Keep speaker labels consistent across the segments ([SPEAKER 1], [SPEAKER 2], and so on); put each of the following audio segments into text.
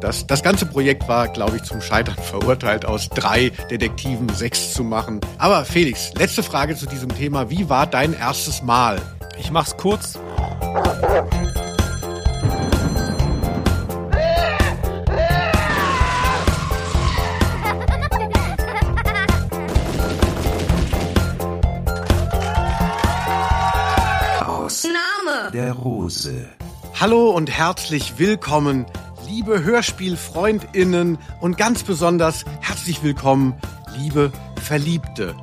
[SPEAKER 1] Das, das ganze Projekt war, glaube ich, zum Scheitern verurteilt, aus drei Detektiven sechs zu machen. Aber Felix, letzte Frage zu diesem Thema. Wie war dein erstes Mal?
[SPEAKER 2] Ich mach's kurz.
[SPEAKER 3] Aus
[SPEAKER 4] Name.
[SPEAKER 3] der Rose.
[SPEAKER 1] Hallo und herzlich willkommen, liebe Hörspielfreundinnen und ganz besonders herzlich willkommen, liebe Verliebte.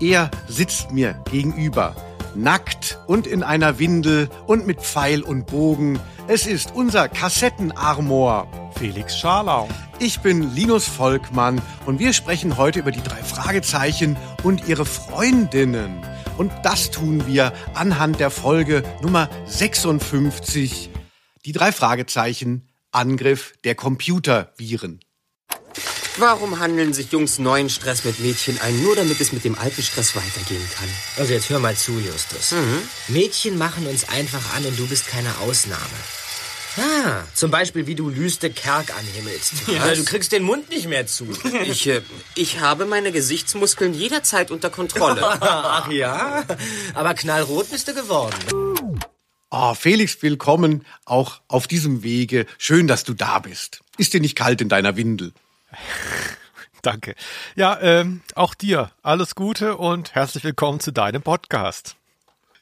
[SPEAKER 1] Er sitzt mir gegenüber, nackt und in einer Windel und mit Pfeil und Bogen. Es ist unser Kassettenarmor.
[SPEAKER 2] Felix Scharlau.
[SPEAKER 1] Ich bin Linus Volkmann und wir sprechen heute über die drei Fragezeichen und ihre Freundinnen. Und das tun wir anhand der Folge Nummer 56. Die drei Fragezeichen Angriff der Computerviren.
[SPEAKER 5] Warum handeln sich Jungs neuen Stress mit Mädchen ein, nur damit es mit dem alten Stress weitergehen kann?
[SPEAKER 6] Also jetzt hör mal zu, Justus. Mädchen machen uns einfach an und du bist keine Ausnahme. Ah, zum Beispiel, wie du Lüste Kerk anhimmelst. Ja, du kriegst den Mund nicht mehr zu.
[SPEAKER 5] Ich, äh, ich habe meine Gesichtsmuskeln jederzeit unter Kontrolle.
[SPEAKER 6] Ach ja? Aber knallrot bist du geworden.
[SPEAKER 1] Oh, Felix, willkommen auch auf diesem Wege. Schön, dass du da bist. Ist dir nicht kalt in deiner Windel?
[SPEAKER 2] Danke. Ja, ähm, auch dir alles Gute und herzlich willkommen zu deinem Podcast.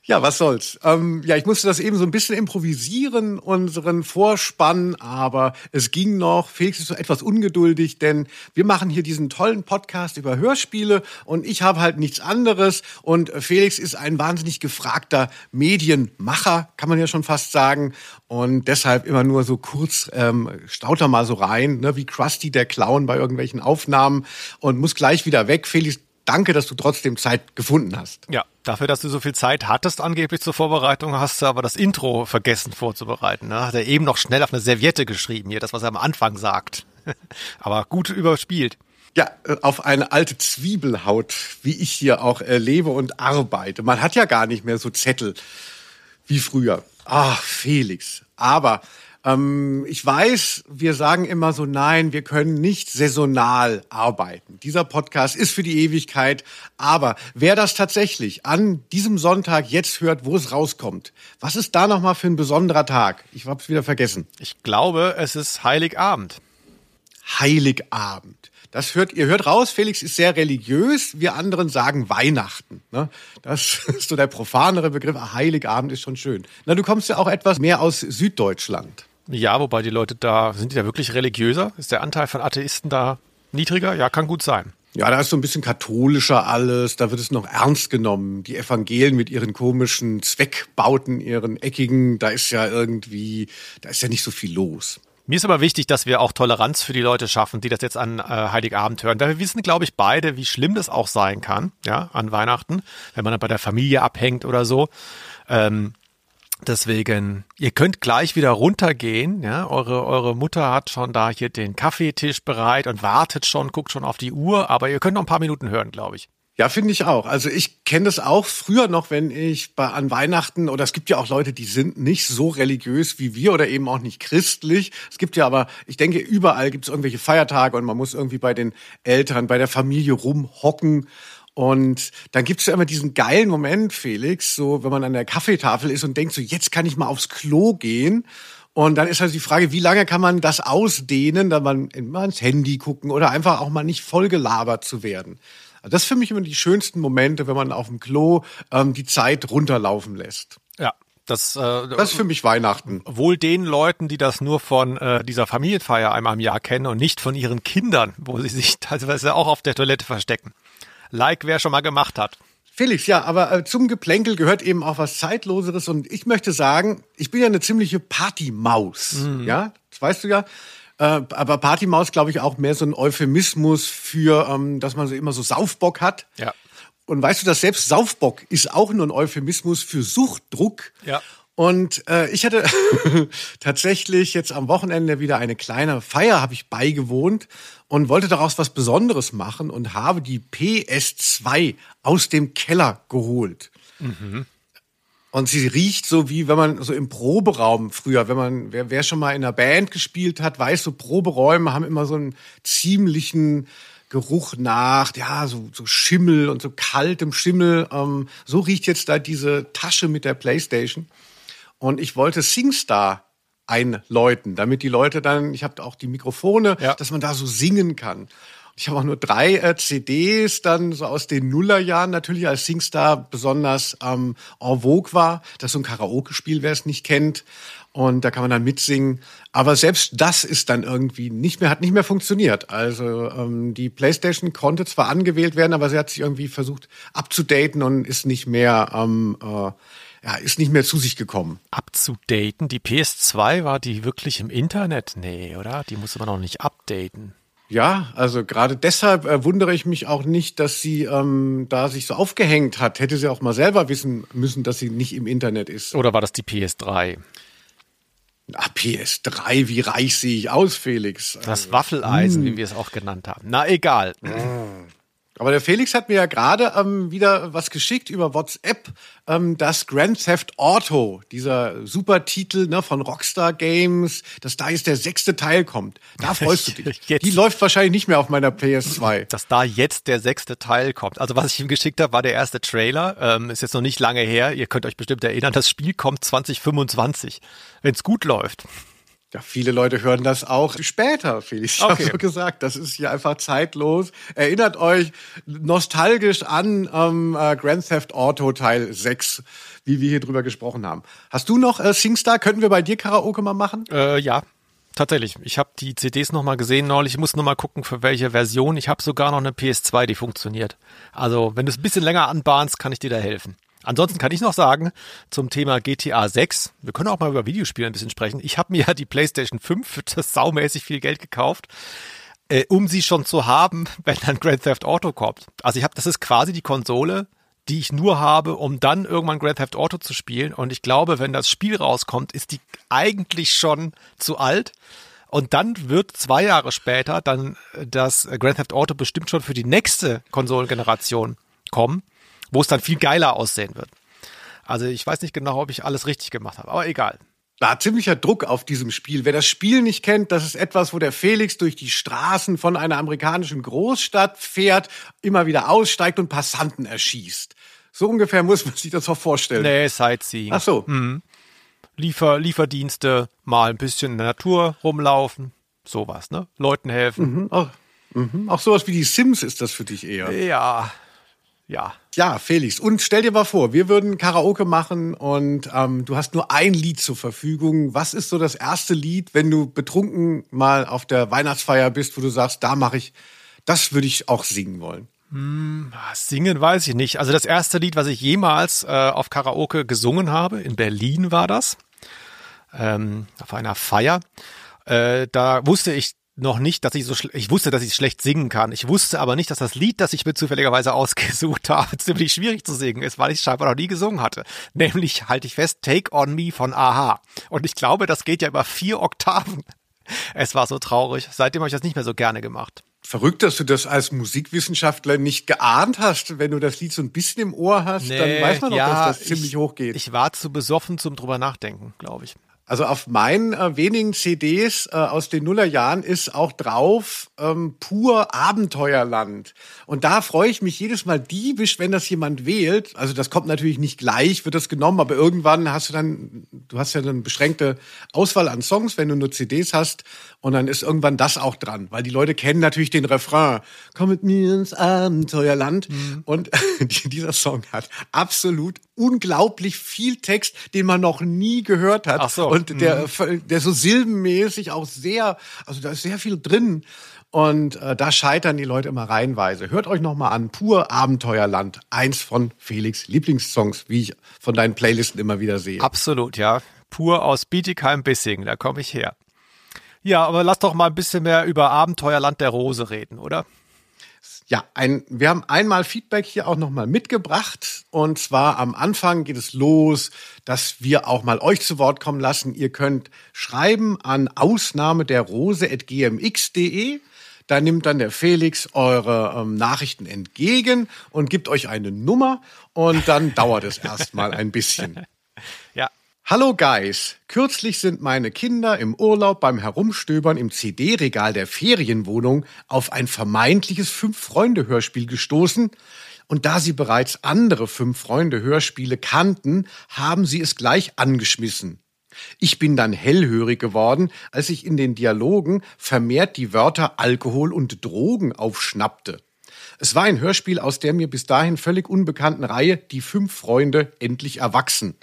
[SPEAKER 1] Ja, was soll's. Ähm, ja, ich musste das eben so ein bisschen improvisieren, unseren Vorspann, aber es ging noch. Felix ist so etwas ungeduldig, denn wir machen hier diesen tollen Podcast über Hörspiele und ich habe halt nichts anderes. Und Felix ist ein wahnsinnig gefragter Medienmacher, kann man ja schon fast sagen. Und deshalb immer nur so kurz ähm, staut er mal so rein, ne, wie Krusty der Clown bei irgendwelchen Aufnahmen und muss gleich wieder weg. Felix, danke, dass du trotzdem Zeit gefunden hast.
[SPEAKER 2] Ja, dafür, dass du so viel Zeit hattest angeblich zur Vorbereitung, hast du aber das Intro vergessen vorzubereiten. Ne? Hat er eben noch schnell auf eine Serviette geschrieben, hier, das, was er am Anfang sagt. aber gut überspielt.
[SPEAKER 1] Ja, äh, auf eine alte Zwiebelhaut, wie ich hier auch äh, lebe und arbeite. Man hat ja gar nicht mehr so Zettel wie früher. Ach, Felix. Aber ähm, ich weiß, wir sagen immer so, nein, wir können nicht saisonal arbeiten. Dieser Podcast ist für die Ewigkeit. Aber wer das tatsächlich an diesem Sonntag jetzt hört, wo es rauskommt, was ist da nochmal für ein besonderer Tag? Ich hab's wieder vergessen.
[SPEAKER 2] Ich glaube, es ist Heiligabend.
[SPEAKER 1] Heiligabend. Das hört, ihr hört raus, Felix ist sehr religiös, wir anderen sagen Weihnachten. Ne? Das ist so der profanere Begriff. Ah, Heiligabend ist schon schön. Na, du kommst ja auch etwas mehr aus Süddeutschland.
[SPEAKER 2] Ja, wobei die Leute da, sind die da wirklich religiöser? Ist der Anteil von Atheisten da niedriger? Ja, kann gut sein.
[SPEAKER 1] Ja, da ist so ein bisschen katholischer alles, da wird es noch ernst genommen. Die Evangelien mit ihren komischen Zweckbauten, ihren eckigen, da ist ja irgendwie, da ist ja nicht so viel los.
[SPEAKER 2] Mir ist aber wichtig, dass wir auch Toleranz für die Leute schaffen, die das jetzt an äh, Heiligabend hören. Weil wir wissen, glaube ich, beide, wie schlimm das auch sein kann, ja, an Weihnachten, wenn man dann bei der Familie abhängt oder so. Ähm, deswegen, ihr könnt gleich wieder runtergehen, ja. Eure, eure Mutter hat schon da hier den Kaffeetisch bereit und wartet schon, guckt schon auf die Uhr, aber ihr könnt noch ein paar Minuten hören, glaube ich.
[SPEAKER 1] Ja, finde ich auch. Also ich kenne das auch früher noch, wenn ich bei, an Weihnachten, oder es gibt ja auch Leute, die sind nicht so religiös wie wir oder eben auch nicht christlich. Es gibt ja aber, ich denke, überall gibt es irgendwelche Feiertage und man muss irgendwie bei den Eltern, bei der Familie rumhocken. Und dann gibt's ja immer diesen geilen Moment, Felix, so wenn man an der Kaffeetafel ist und denkt, so jetzt kann ich mal aufs Klo gehen. Und dann ist halt die Frage, wie lange kann man das ausdehnen, da man immer ins Handy gucken oder einfach auch mal nicht vollgelabert zu werden. Also das ist für mich immer die schönsten Momente, wenn man auf dem Klo ähm, die Zeit runterlaufen lässt.
[SPEAKER 2] Ja. Das, äh,
[SPEAKER 1] Das ist für mich Weihnachten.
[SPEAKER 2] wohl den Leuten, die das nur von äh, dieser Familienfeier einmal im Jahr kennen und nicht von ihren Kindern, wo sie sich teilweise auch auf der Toilette verstecken. Like, wer schon mal gemacht hat.
[SPEAKER 1] Felix, ja, aber äh, zum Geplänkel gehört eben auch was Zeitloseres und ich möchte sagen, ich bin ja eine ziemliche Partymaus, ja, das weißt du ja. Äh, aber Partymaus, glaube ich, auch mehr so ein Euphemismus für, ähm, dass man so immer so Saufbock hat.
[SPEAKER 2] Ja.
[SPEAKER 1] Und weißt du, dass selbst Saufbock ist auch nur ein Euphemismus für Suchtdruck.
[SPEAKER 2] Ja.
[SPEAKER 1] Und äh, ich hatte tatsächlich jetzt am Wochenende wieder eine kleine Feier, habe ich beigewohnt und wollte daraus was Besonderes machen und habe die PS2 aus dem Keller geholt. Und sie riecht so wie wenn man so im Proberaum früher, wenn man, wer, wer schon mal in einer Band gespielt hat, weiß, so Proberäume haben immer so einen ziemlichen Geruch nach, ja, so, so Schimmel und so kaltem Schimmel. Ähm, so riecht jetzt da diese Tasche mit der Playstation. Und ich wollte SingStar einläuten, damit die Leute dann, ich habe auch die Mikrofone, ja. dass man da so singen kann. Ich habe auch nur drei äh, CDs dann so aus den Nullerjahren natürlich, als SingStar besonders ähm, en vogue war. Das ist so ein Karaoke-Spiel, wer es nicht kennt. Und da kann man dann mitsingen. Aber selbst das ist dann irgendwie nicht mehr, hat nicht mehr funktioniert. Also ähm, die PlayStation konnte zwar angewählt werden, aber sie hat sich irgendwie versucht abzudaten und ist nicht mehr ähm, äh, ja, ist nicht mehr zu sich gekommen.
[SPEAKER 2] Abzudaten? Die PS2 war die wirklich im Internet? Nee, oder? Die musste man noch nicht updaten.
[SPEAKER 1] Ja, also gerade deshalb äh, wundere ich mich auch nicht, dass sie ähm, da sich so aufgehängt hat. Hätte sie auch mal selber wissen müssen, dass sie nicht im Internet ist.
[SPEAKER 2] Oder war das die PS3?
[SPEAKER 1] Ah, PS3, wie reich sehe ich aus, Felix?
[SPEAKER 2] Das Waffeleisen, hm. wie wir es auch genannt haben. Na egal.
[SPEAKER 1] Aber der Felix hat mir ja gerade ähm, wieder was geschickt über WhatsApp, ähm, dass Grand Theft Auto, dieser Supertitel ne, von Rockstar Games, dass da jetzt der sechste Teil kommt. Da freust du dich. Jetzt. Die läuft wahrscheinlich nicht mehr auf meiner PS2.
[SPEAKER 2] Dass da jetzt der sechste Teil kommt. Also was ich ihm geschickt habe, war der erste Trailer. Ähm, ist jetzt noch nicht lange her. Ihr könnt euch bestimmt erinnern, das Spiel kommt 2025, wenn es gut läuft.
[SPEAKER 1] Ja, viele Leute hören das auch später, Felix. Ich okay. habe so gesagt, das ist hier einfach zeitlos. Erinnert euch nostalgisch an ähm, äh, Grand Theft Auto Teil 6, wie wir hier drüber gesprochen haben. Hast du noch äh, SingStar? Könnten wir bei dir Karaoke mal machen?
[SPEAKER 2] Äh, ja, tatsächlich. Ich habe die CDs noch mal gesehen neulich. Ich muss nur mal gucken, für welche Version. Ich habe sogar noch eine PS2, die funktioniert. Also, wenn du es ein bisschen länger anbahnst, kann ich dir da helfen. Ansonsten kann ich noch sagen zum Thema GTA 6, wir können auch mal über Videospiele ein bisschen sprechen. Ich habe mir ja die PlayStation 5 für das saumäßig viel Geld gekauft, äh, um sie schon zu haben, wenn dann Grand Theft Auto kommt. Also ich habe, das ist quasi die Konsole, die ich nur habe, um dann irgendwann Grand Theft Auto zu spielen. Und ich glaube, wenn das Spiel rauskommt, ist die eigentlich schon zu alt. Und dann wird zwei Jahre später dann das Grand Theft Auto bestimmt schon für die nächste Konsolengeneration kommen wo es dann viel geiler aussehen wird. Also ich weiß nicht genau, ob ich alles richtig gemacht habe, aber egal.
[SPEAKER 1] Da ziemlicher Druck auf diesem Spiel. Wer das Spiel nicht kennt, das ist etwas, wo der Felix durch die Straßen von einer amerikanischen Großstadt fährt, immer wieder aussteigt und Passanten erschießt. So ungefähr muss man sich das auch vorstellen.
[SPEAKER 2] Nee, Sightseeing.
[SPEAKER 1] Ach so. Mhm.
[SPEAKER 2] Liefer, Lieferdienste, mal ein bisschen in der Natur rumlaufen, sowas, ne? Leuten helfen.
[SPEAKER 1] Mhm. Auch, mhm. auch sowas wie die Sims ist das für dich eher.
[SPEAKER 2] Ja, ja.
[SPEAKER 1] Ja, Felix. Und stell dir mal vor, wir würden Karaoke machen und ähm, du hast nur ein Lied zur Verfügung. Was ist so das erste Lied, wenn du betrunken mal auf der Weihnachtsfeier bist, wo du sagst, da mache ich, das würde ich auch singen wollen?
[SPEAKER 2] Hm, singen weiß ich nicht. Also das erste Lied, was ich jemals äh, auf Karaoke gesungen habe, in Berlin war das, ähm, auf einer Feier. Äh, da wusste ich noch nicht, dass ich so ich wusste, dass ich schlecht singen kann. Ich wusste aber nicht, dass das Lied, das ich mir zufälligerweise ausgesucht habe, ziemlich schwierig zu singen ist, weil ich scheinbar noch nie gesungen hatte. Nämlich halte ich fest, Take on Me von Aha. Und ich glaube, das geht ja über vier Oktaven. Es war so traurig. Seitdem habe ich das nicht mehr so gerne gemacht.
[SPEAKER 1] Verrückt, dass du das als Musikwissenschaftler nicht geahnt hast. Wenn du das Lied so ein bisschen im Ohr hast, nee, dann weiß man doch, ja, dass das ziemlich
[SPEAKER 2] ich,
[SPEAKER 1] hoch geht.
[SPEAKER 2] Ich war zu besoffen zum drüber nachdenken, glaube ich.
[SPEAKER 1] Also auf meinen äh, wenigen CDs äh, aus den Nullerjahren ist auch drauf ähm, pur Abenteuerland. Und da freue ich mich jedes Mal diebisch, wenn das jemand wählt. Also das kommt natürlich nicht gleich, wird das genommen, aber irgendwann hast du dann, du hast ja eine beschränkte Auswahl an Songs, wenn du nur CDs hast. Und dann ist irgendwann das auch dran, weil die Leute kennen natürlich den Refrain. Komm mit mir ins Abenteuerland. Mhm. Und dieser Song hat absolut unglaublich viel Text, den man noch nie gehört hat.
[SPEAKER 2] Ach so.
[SPEAKER 1] Und der, mhm. der so silbenmäßig auch sehr, also da ist sehr viel drin. Und äh, da scheitern die Leute immer reihenweise. Hört euch noch mal an, Pur Abenteuerland, eins von Felix Lieblingssongs, wie ich von deinen Playlisten immer wieder sehe.
[SPEAKER 2] Absolut, ja. Pur aus Bietigheim-Bissing, da komme ich her. Ja, aber lass doch mal ein bisschen mehr über Abenteuerland der Rose reden, oder?
[SPEAKER 1] Ja, ein, wir haben einmal Feedback hier auch nochmal mitgebracht. Und zwar am Anfang geht es los, dass wir auch mal euch zu Wort kommen lassen. Ihr könnt schreiben an Ausnahme der Rose.gmx.de. Da nimmt dann der Felix eure ähm, Nachrichten entgegen und gibt euch eine Nummer und dann dauert es erstmal ein bisschen. Hallo Guys, kürzlich sind meine Kinder im Urlaub beim Herumstöbern im CD-Regal der Ferienwohnung auf ein vermeintliches Fünf-Freunde-Hörspiel gestoßen und da sie bereits andere Fünf-Freunde-Hörspiele kannten, haben sie es gleich angeschmissen. Ich bin dann hellhörig geworden, als ich in den Dialogen vermehrt die Wörter Alkohol und Drogen aufschnappte. Es war ein Hörspiel aus der mir bis dahin völlig unbekannten Reihe Die fünf Freunde endlich erwachsen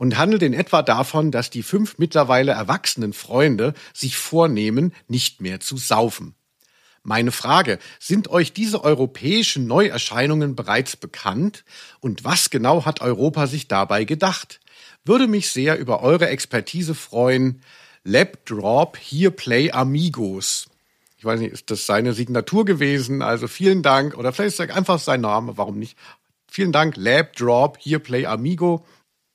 [SPEAKER 1] und handelt in etwa davon, dass die fünf mittlerweile erwachsenen Freunde sich vornehmen, nicht mehr zu saufen. Meine Frage, sind euch diese europäischen Neuerscheinungen bereits bekannt und was genau hat Europa sich dabei gedacht? Würde mich sehr über eure Expertise freuen. Lab Drop Here Play Amigos. Ich weiß nicht, ist das seine Signatur gewesen? Also vielen Dank. Oder vielleicht ist einfach sein Name, warum nicht? Vielen Dank, Lab Drop Here Play Amigo.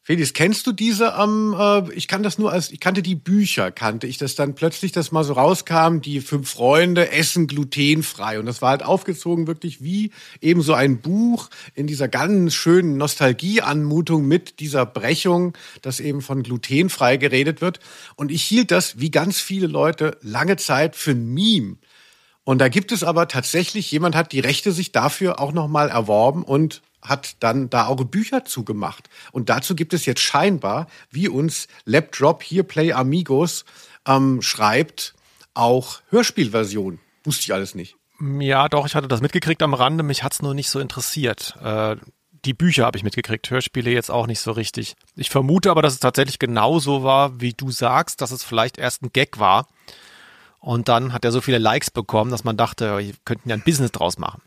[SPEAKER 1] Felix, kennst du diese ähm, äh, ich kann das nur als, ich kannte die Bücher, kannte ich das dann plötzlich, dass mal so rauskam, die fünf Freunde essen glutenfrei. Und das war halt aufgezogen wirklich wie eben so ein Buch in dieser ganz schönen Nostalgieanmutung mit dieser Brechung, dass eben von glutenfrei geredet wird. Und ich hielt das, wie ganz viele Leute, lange Zeit für ein Meme. Und da gibt es aber tatsächlich, jemand hat die Rechte sich dafür auch nochmal erworben und hat dann da auch Bücher zugemacht. Und dazu gibt es jetzt scheinbar, wie uns Lapdrop hier Play Amigos ähm, schreibt, auch Hörspielversion. Wusste ich alles nicht.
[SPEAKER 2] Ja, doch, ich hatte das mitgekriegt am Rande, mich hat's nur nicht so interessiert. Äh, die Bücher habe ich mitgekriegt, Hörspiele jetzt auch nicht so richtig. Ich vermute aber, dass es tatsächlich genauso war, wie du sagst, dass es vielleicht erst ein Gag war. Und dann hat er so viele Likes bekommen, dass man dachte, wir könnten ja ein Business draus machen.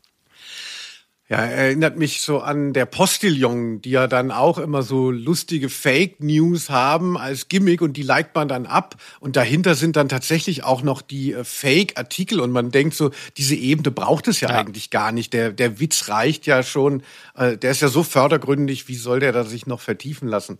[SPEAKER 1] Ja, erinnert mich so an der Postillon, die ja dann auch immer so lustige Fake News haben als Gimmick und die liked man dann ab und dahinter sind dann tatsächlich auch noch die äh, Fake Artikel und man denkt so, diese Ebene braucht es ja, ja, eigentlich gar nicht. Der der Witz reicht ja schon, äh, der ist ja so fördergründig, wie soll der da sich noch vertiefen lassen?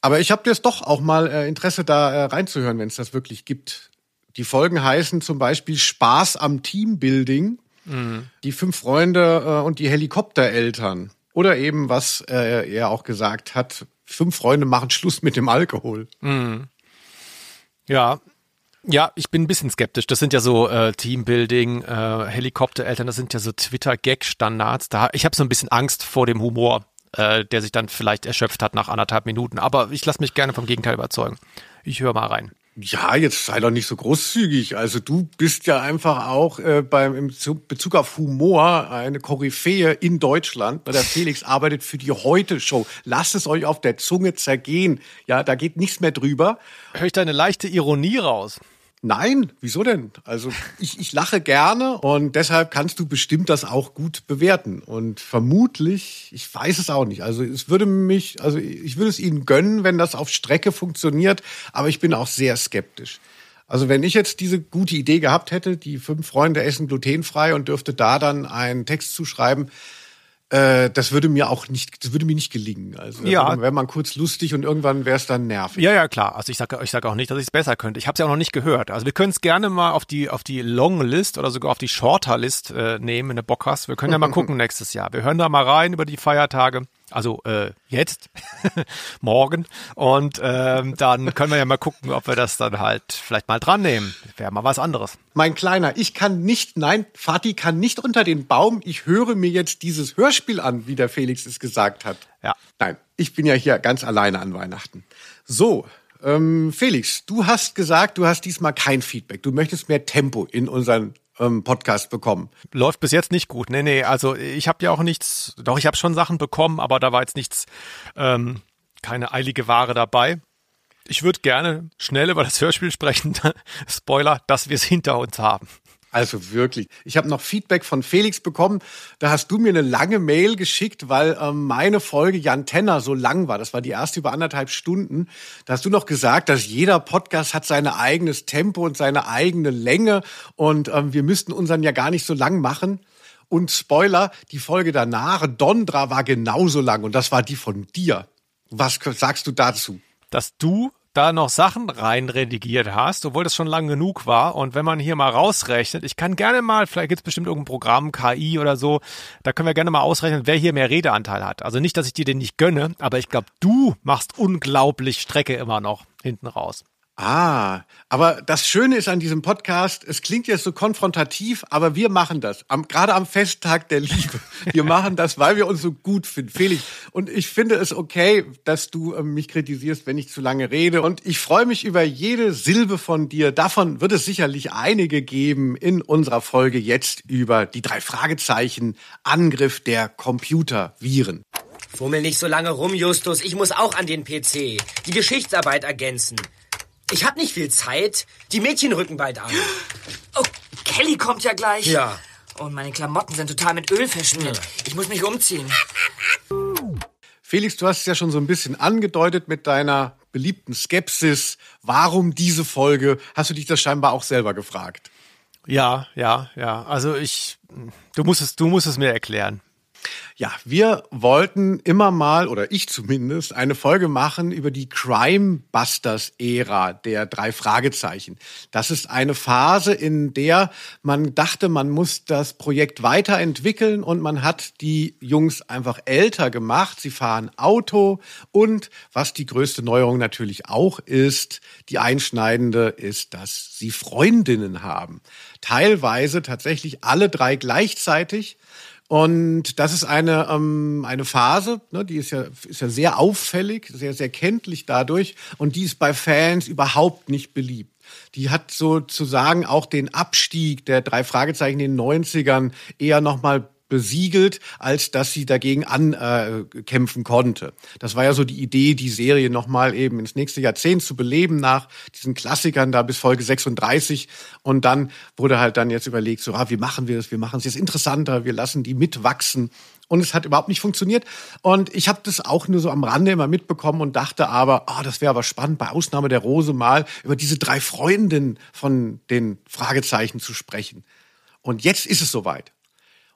[SPEAKER 1] Aber ich habe jetzt doch auch mal äh, Interesse da äh, reinzuhören, wenn es das wirklich gibt. Die Folgen heißen zum Beispiel Spaß am Teambuilding Mhm. Die fünf Freunde äh, und die Helikoptereltern. Oder eben, was äh, er auch gesagt hat, fünf Freunde machen Schluss mit dem Alkohol.
[SPEAKER 2] Mhm. Ja, ja, ich bin ein bisschen skeptisch. Das sind ja so äh, Teambuilding, äh, Helikoptereltern, das sind ja so Twitter-Gag-Standards. Da, ich habe so ein bisschen Angst vor dem Humor, äh, der sich dann vielleicht erschöpft hat nach anderthalb Minuten. Aber ich lasse mich gerne vom Gegenteil überzeugen. Ich höre mal rein.
[SPEAKER 1] Ja, jetzt sei doch nicht so großzügig. Also du bist ja einfach auch äh, beim im Bezug auf Humor eine Koryphäe in Deutschland. Der Felix arbeitet für die Heute-Show. Lasst es euch auf der Zunge zergehen. Ja, da geht nichts mehr drüber.
[SPEAKER 2] Hör ich da eine leichte Ironie raus?
[SPEAKER 1] Nein, wieso denn? Also ich, ich lache gerne und deshalb kannst du bestimmt das auch gut bewerten. Und vermutlich, ich weiß es auch nicht. Also es würde mich, also ich würde es Ihnen gönnen, wenn das auf Strecke funktioniert, aber ich bin auch sehr skeptisch. Also wenn ich jetzt diese gute Idee gehabt hätte, die fünf Freunde essen glutenfrei und dürfte da dann einen Text zuschreiben, äh, das würde mir auch nicht, das würde mir nicht gelingen. Also ja. wäre man kurz lustig und irgendwann wäre es dann nervig.
[SPEAKER 2] Ja, ja, klar. Also ich sage ich sag auch nicht, dass ich es besser könnte. Ich habe es ja auch noch nicht gehört. Also wir können es gerne mal auf die auf die Long List oder sogar auf die Shorter List äh, nehmen, wenn du Bock hast. Wir können ja mal gucken nächstes Jahr. Wir hören da mal rein über die Feiertage. Also äh, jetzt, morgen. Und ähm, dann können wir ja mal gucken, ob wir das dann halt vielleicht mal dran nehmen. Wäre mal was anderes.
[SPEAKER 1] Mein Kleiner, ich kann nicht, nein, Fatih kann nicht unter den Baum. Ich höre mir jetzt dieses Hörspiel an, wie der Felix es gesagt hat.
[SPEAKER 2] Ja.
[SPEAKER 1] Nein, ich bin ja hier ganz alleine an Weihnachten. So, ähm, Felix, du hast gesagt, du hast diesmal kein Feedback. Du möchtest mehr Tempo in unseren ähm, Podcast bekommen.
[SPEAKER 2] Läuft bis jetzt nicht gut. Nee, nee, also ich habe ja auch nichts, doch ich habe schon Sachen bekommen, aber da war jetzt nichts, ähm, keine eilige Ware dabei. Ich würde gerne schnell über das Hörspiel sprechen. Spoiler, dass wir es hinter uns haben.
[SPEAKER 1] Also wirklich. Ich habe noch Feedback von Felix bekommen. Da hast du mir eine lange Mail geschickt, weil ähm, meine Folge Jan Tenner so lang war. Das war die erste über anderthalb Stunden. Da hast du noch gesagt, dass jeder Podcast hat sein eigenes Tempo und seine eigene Länge und ähm, wir müssten unseren ja gar nicht so lang machen. Und Spoiler, die Folge danach, Dondra, war genauso lang und das war die von dir. Was sagst du dazu?
[SPEAKER 2] Dass du da noch Sachen rein redigiert hast, obwohl das schon lang genug war. Und wenn man hier mal rausrechnet, ich kann gerne mal, vielleicht gibt's bestimmt irgendein Programm, KI oder so, da können wir gerne mal ausrechnen, wer hier mehr Redeanteil hat. Also nicht, dass ich dir den nicht gönne, aber ich glaube, du machst unglaublich Strecke immer noch hinten raus.
[SPEAKER 1] Ah, aber das Schöne ist an diesem Podcast, es klingt jetzt so konfrontativ, aber wir machen das. Am, gerade am Festtag der Liebe. Wir machen das, weil wir uns so gut finden. Felix, und ich finde es okay, dass du äh, mich kritisierst, wenn ich zu lange rede. Und ich freue mich über jede Silbe von dir. Davon wird es sicherlich einige geben in unserer Folge jetzt über die drei Fragezeichen Angriff der Computerviren.
[SPEAKER 6] Fummel nicht so lange rum, Justus. Ich muss auch an den PC. Die Geschichtsarbeit ergänzen. Ich hab nicht viel Zeit. Die Mädchen rücken bald an.
[SPEAKER 3] Oh, Kelly kommt ja gleich.
[SPEAKER 6] Ja.
[SPEAKER 3] Und meine Klamotten sind total mit Öl verschmiert. Ich muss mich umziehen.
[SPEAKER 1] Felix, du hast es ja schon so ein bisschen angedeutet mit deiner beliebten Skepsis. Warum diese Folge? Hast du dich das scheinbar auch selber gefragt?
[SPEAKER 2] Ja, ja, ja. Also ich, du musst es, du musst es mir erklären.
[SPEAKER 1] Ja, wir wollten immer mal, oder ich zumindest, eine Folge machen über die Crime Busters Ära der drei Fragezeichen. Das ist eine Phase, in der man dachte, man muss das Projekt weiterentwickeln und man hat die Jungs einfach älter gemacht. Sie fahren Auto und was die größte Neuerung natürlich auch ist, die einschneidende ist, dass sie Freundinnen haben. Teilweise tatsächlich alle drei gleichzeitig. Und das ist eine, ähm, eine Phase, ne, die ist ja, ist ja sehr auffällig, sehr, sehr kenntlich dadurch. Und die ist bei Fans überhaupt nicht beliebt. Die hat sozusagen auch den Abstieg der drei Fragezeichen in den 90ern eher nochmal besiegelt, als dass sie dagegen ankämpfen konnte. Das war ja so die Idee, die Serie nochmal eben ins nächste Jahrzehnt zu beleben nach diesen Klassikern da bis Folge 36. Und dann wurde halt dann jetzt überlegt, so, ah, wie machen wir das? Wir machen es jetzt interessanter, wir lassen die mitwachsen. Und es hat überhaupt nicht funktioniert. Und ich habe das auch nur so am Rande immer mitbekommen und dachte aber, ah, oh, das wäre aber spannend, bei Ausnahme der Rose mal über diese drei Freundinnen von den Fragezeichen zu sprechen. Und jetzt ist es soweit.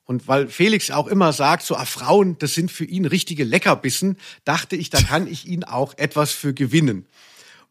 [SPEAKER 1] Und weil Felix auch immer sagt, so ah, Frauen, das sind für ihn richtige Leckerbissen, dachte ich, da kann ich ihn auch etwas für gewinnen.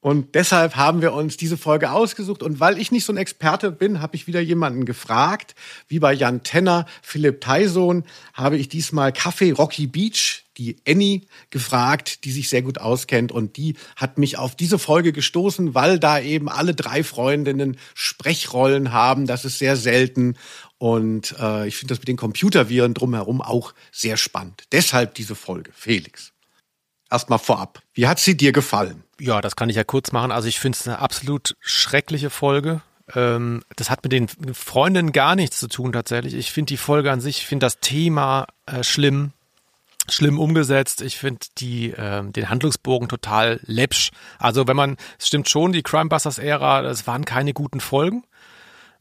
[SPEAKER 1] Und deshalb haben wir uns diese Folge ausgesucht. Und weil ich nicht so ein Experte bin, habe ich wieder jemanden gefragt. Wie bei Jan Tenner, Philipp Tyson, habe ich diesmal Kaffee Rocky Beach, die Annie, gefragt, die sich sehr gut auskennt. Und die hat mich auf diese Folge gestoßen, weil da eben alle drei Freundinnen Sprechrollen haben. Das ist sehr selten. Und äh, ich finde das mit den Computerviren drumherum auch sehr spannend. Deshalb diese Folge. Felix. Erstmal vorab. Wie hat sie dir gefallen?
[SPEAKER 2] Ja, das kann ich ja kurz machen. Also ich finde es eine absolut schreckliche Folge. Ähm, das hat mit den Freundinnen gar nichts zu tun tatsächlich. Ich finde die Folge an sich, ich finde das Thema äh, schlimm, schlimm umgesetzt. Ich finde äh, den Handlungsbogen total läppsch. Also wenn man, es stimmt schon, die Crimebusters-Ära, das waren keine guten Folgen.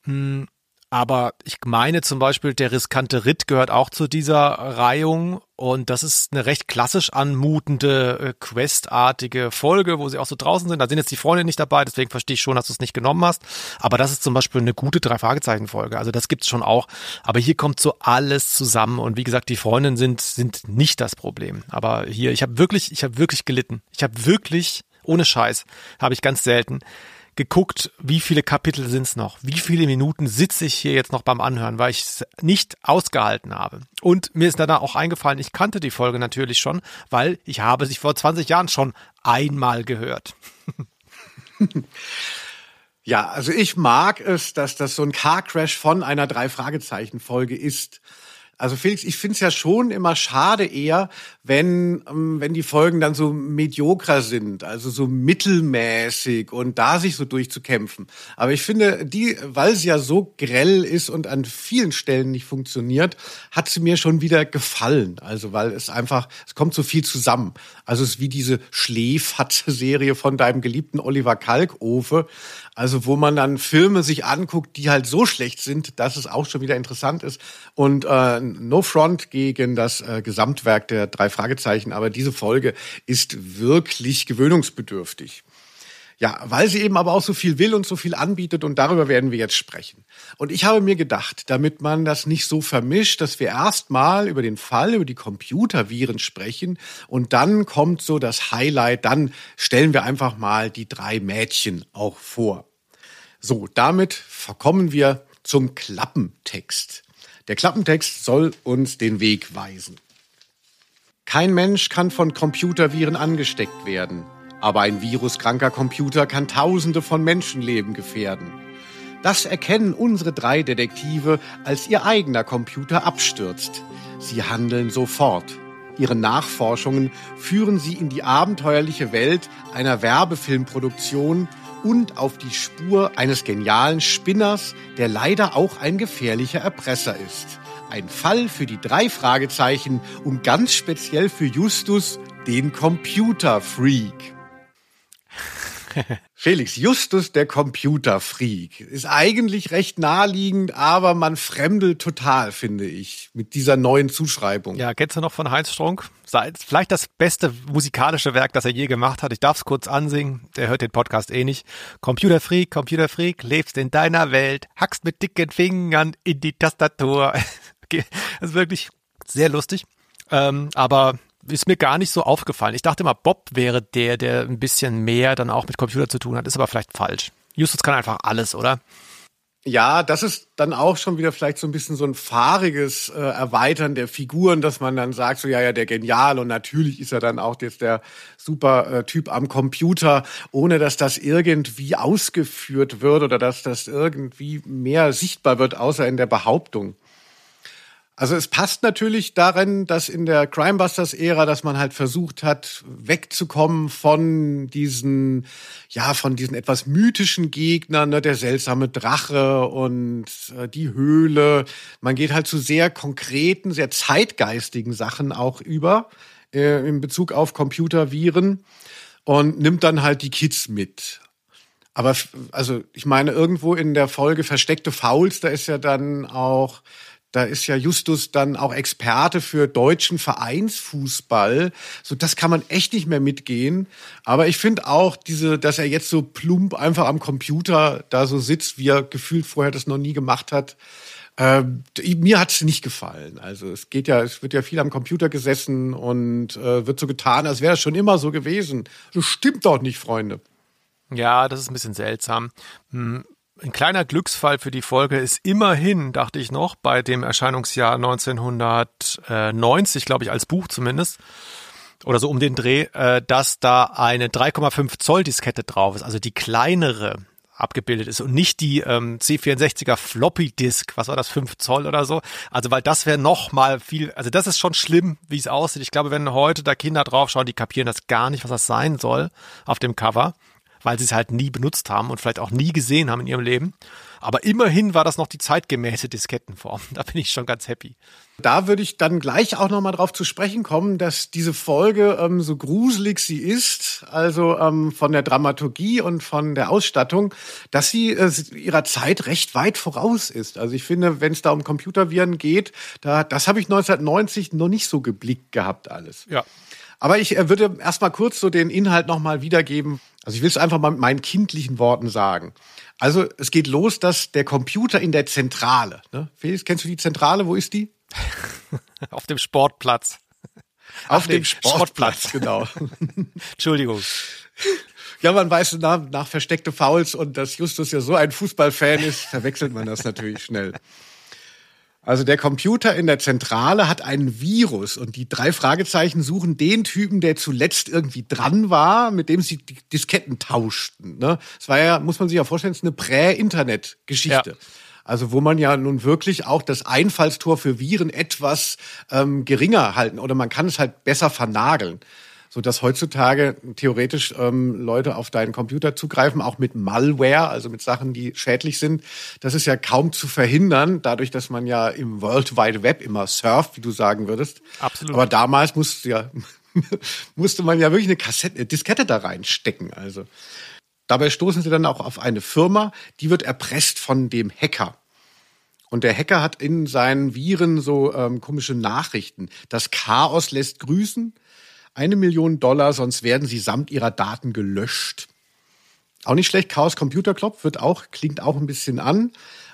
[SPEAKER 2] Hm, aber ich meine zum Beispiel, der riskante Ritt gehört auch zu dieser Reihung. Und das ist eine recht klassisch anmutende, äh, questartige Folge, wo sie auch so draußen sind. Da sind jetzt die Freunde nicht dabei, deswegen verstehe ich schon, dass du es nicht genommen hast. Aber das ist zum Beispiel eine gute Drei-Fragezeichen-Folge. Also das gibt's schon auch. Aber hier kommt so alles zusammen. Und wie gesagt, die Freundinnen sind, sind nicht das Problem. Aber hier, ich habe wirklich, ich habe wirklich gelitten. Ich habe wirklich, ohne Scheiß, habe ich ganz selten geguckt, wie viele Kapitel sind es noch, wie viele Minuten sitze ich hier jetzt noch beim Anhören, weil ich es nicht ausgehalten habe. Und mir ist dann auch eingefallen, ich kannte die Folge natürlich schon, weil ich habe sie vor 20 Jahren schon einmal gehört.
[SPEAKER 1] Ja, also ich mag es, dass das so ein Car Crash von einer drei Fragezeichen Folge ist. Also Felix, ich finde es ja schon immer schade eher, wenn, ähm, wenn die Folgen dann so mediokrer sind, also so mittelmäßig und da sich so durchzukämpfen. Aber ich finde, die, weil sie ja so grell ist und an vielen Stellen nicht funktioniert, hat sie mir schon wieder gefallen. Also weil es einfach, es kommt so viel zusammen. Also es ist wie diese Schläfhatze-Serie von deinem geliebten Oliver Kalkofe. Also wo man dann Filme sich anguckt, die halt so schlecht sind, dass es auch schon wieder interessant ist. Und äh, No Front gegen das äh, Gesamtwerk der drei Fragezeichen, aber diese Folge ist wirklich gewöhnungsbedürftig. Ja, weil sie eben aber auch so viel will und so viel anbietet und darüber werden wir jetzt sprechen. Und ich habe mir gedacht, damit man das nicht so vermischt, dass wir erstmal über den Fall, über die Computerviren sprechen und dann kommt so das Highlight, dann stellen wir einfach mal die drei Mädchen auch vor. So, damit verkommen wir zum Klappentext. Der Klappentext soll uns den Weg weisen. Kein Mensch kann von Computerviren angesteckt werden. Aber ein viruskranker Computer kann Tausende von Menschenleben gefährden. Das erkennen unsere drei Detektive, als ihr eigener Computer abstürzt. Sie handeln sofort. Ihre Nachforschungen führen sie in die abenteuerliche Welt einer Werbefilmproduktion und auf die Spur eines genialen Spinners, der leider auch ein gefährlicher Erpresser ist. Ein Fall für die drei Fragezeichen und ganz speziell für Justus, den Computerfreak. Felix, Justus der Computerfreak ist eigentlich recht naheliegend, aber man fremdelt total, finde ich, mit dieser neuen Zuschreibung.
[SPEAKER 2] Ja, kennst du noch von Heinz Strunk? Vielleicht das beste musikalische Werk, das er je gemacht hat. Ich darf es kurz ansingen. Der hört den Podcast eh nicht. Computerfreak, Computerfreak, lebst in deiner Welt, hackst mit dicken Fingern in die Tastatur. Das ist wirklich sehr lustig. Ähm, aber ist mir gar nicht so aufgefallen. Ich dachte immer, Bob wäre der, der ein bisschen mehr dann auch mit Computer zu tun hat. Ist aber vielleicht falsch. Justus kann einfach alles, oder?
[SPEAKER 1] Ja, das ist dann auch schon wieder vielleicht so ein bisschen so ein fahriges äh, Erweitern der Figuren, dass man dann sagt, so ja, ja, der genial und natürlich ist er dann auch jetzt der super äh, Typ am Computer, ohne dass das irgendwie ausgeführt wird oder dass das irgendwie mehr sichtbar wird, außer in der Behauptung. Also es passt natürlich darin, dass in der Crimebusters-Ära, dass man halt versucht hat, wegzukommen von diesen, ja, von diesen etwas mythischen Gegnern, ne, der seltsame Drache und äh, die Höhle. Man geht halt zu sehr konkreten, sehr zeitgeistigen Sachen auch über äh, in Bezug auf Computerviren und nimmt dann halt die Kids mit. Aber also ich meine, irgendwo in der Folge Versteckte Fouls, da ist ja dann auch da ist ja Justus dann auch Experte für deutschen Vereinsfußball. So, das kann man echt nicht mehr mitgehen. Aber ich finde auch diese, dass er jetzt so plump einfach am Computer da so sitzt, wie er gefühlt vorher das noch nie gemacht hat. Äh, mir hat's nicht gefallen. Also es geht ja, es wird ja viel am Computer gesessen und äh, wird so getan, als wäre es schon immer so gewesen. Das stimmt doch nicht, Freunde.
[SPEAKER 2] Ja, das ist ein bisschen seltsam. Ein kleiner Glücksfall für die Folge ist immerhin, dachte ich noch, bei dem Erscheinungsjahr 1990, glaube ich, als Buch zumindest, oder so um den Dreh, äh, dass da eine 3,5 Zoll Diskette drauf ist, also die kleinere abgebildet ist und nicht die ähm, C64er Floppy Disk, was war das, 5 Zoll oder so. Also weil das wäre noch mal viel, also das ist schon schlimm, wie es aussieht. Ich glaube, wenn heute da Kinder draufschauen, die kapieren das gar nicht, was das sein soll auf dem Cover weil sie es halt nie benutzt haben und vielleicht auch nie gesehen haben in ihrem Leben. Aber immerhin war das noch die zeitgemäße Diskettenform. Da bin ich schon ganz happy.
[SPEAKER 1] Da würde ich dann gleich auch nochmal drauf zu sprechen kommen, dass diese Folge, ähm, so gruselig sie ist, also ähm, von der Dramaturgie und von der Ausstattung, dass sie äh, ihrer Zeit recht weit voraus ist. Also ich finde, wenn es da um Computerviren geht, da, das habe ich 1990 noch nicht so geblickt gehabt alles.
[SPEAKER 2] Ja.
[SPEAKER 1] Aber ich äh, würde erstmal kurz so den Inhalt nochmal wiedergeben. Also ich will es einfach mal mit meinen kindlichen Worten sagen. Also es geht los, dass der Computer in der Zentrale, ne? Felix, kennst du die Zentrale? Wo ist die?
[SPEAKER 2] Auf dem Sportplatz.
[SPEAKER 1] Auf Ach, dem Sportplatz, Sportplatz, genau.
[SPEAKER 2] Entschuldigung.
[SPEAKER 1] Ja, man weiß nach, nach versteckte Fouls und dass Justus ja so ein Fußballfan ist, verwechselt man das natürlich schnell. Also der Computer in der Zentrale hat einen Virus und die drei Fragezeichen suchen den Typen, der zuletzt irgendwie dran war, mit dem sie die Disketten tauschten. Ne? Das war ja, muss man sich ja vorstellen, ist eine Prä-Internet-Geschichte. Ja. Also wo man ja nun wirklich auch das Einfallstor für Viren etwas ähm, geringer halten oder man kann es halt besser vernageln so dass heutzutage theoretisch ähm, Leute auf deinen Computer zugreifen, auch mit Malware, also mit Sachen, die schädlich sind. Das ist ja kaum zu verhindern, dadurch, dass man ja im World Wide Web immer surft, wie du sagen würdest.
[SPEAKER 2] Absolut.
[SPEAKER 1] Aber damals musste ja musste man ja wirklich eine Kassette, eine Diskette da reinstecken. Also dabei stoßen sie dann auch auf eine Firma, die wird erpresst von dem Hacker. Und der Hacker hat in seinen Viren so ähm, komische Nachrichten. Das Chaos lässt grüßen, eine Million Dollar, sonst werden sie samt ihrer Daten gelöscht. Auch nicht schlecht. Chaos Computer Club wird auch, klingt auch ein bisschen an.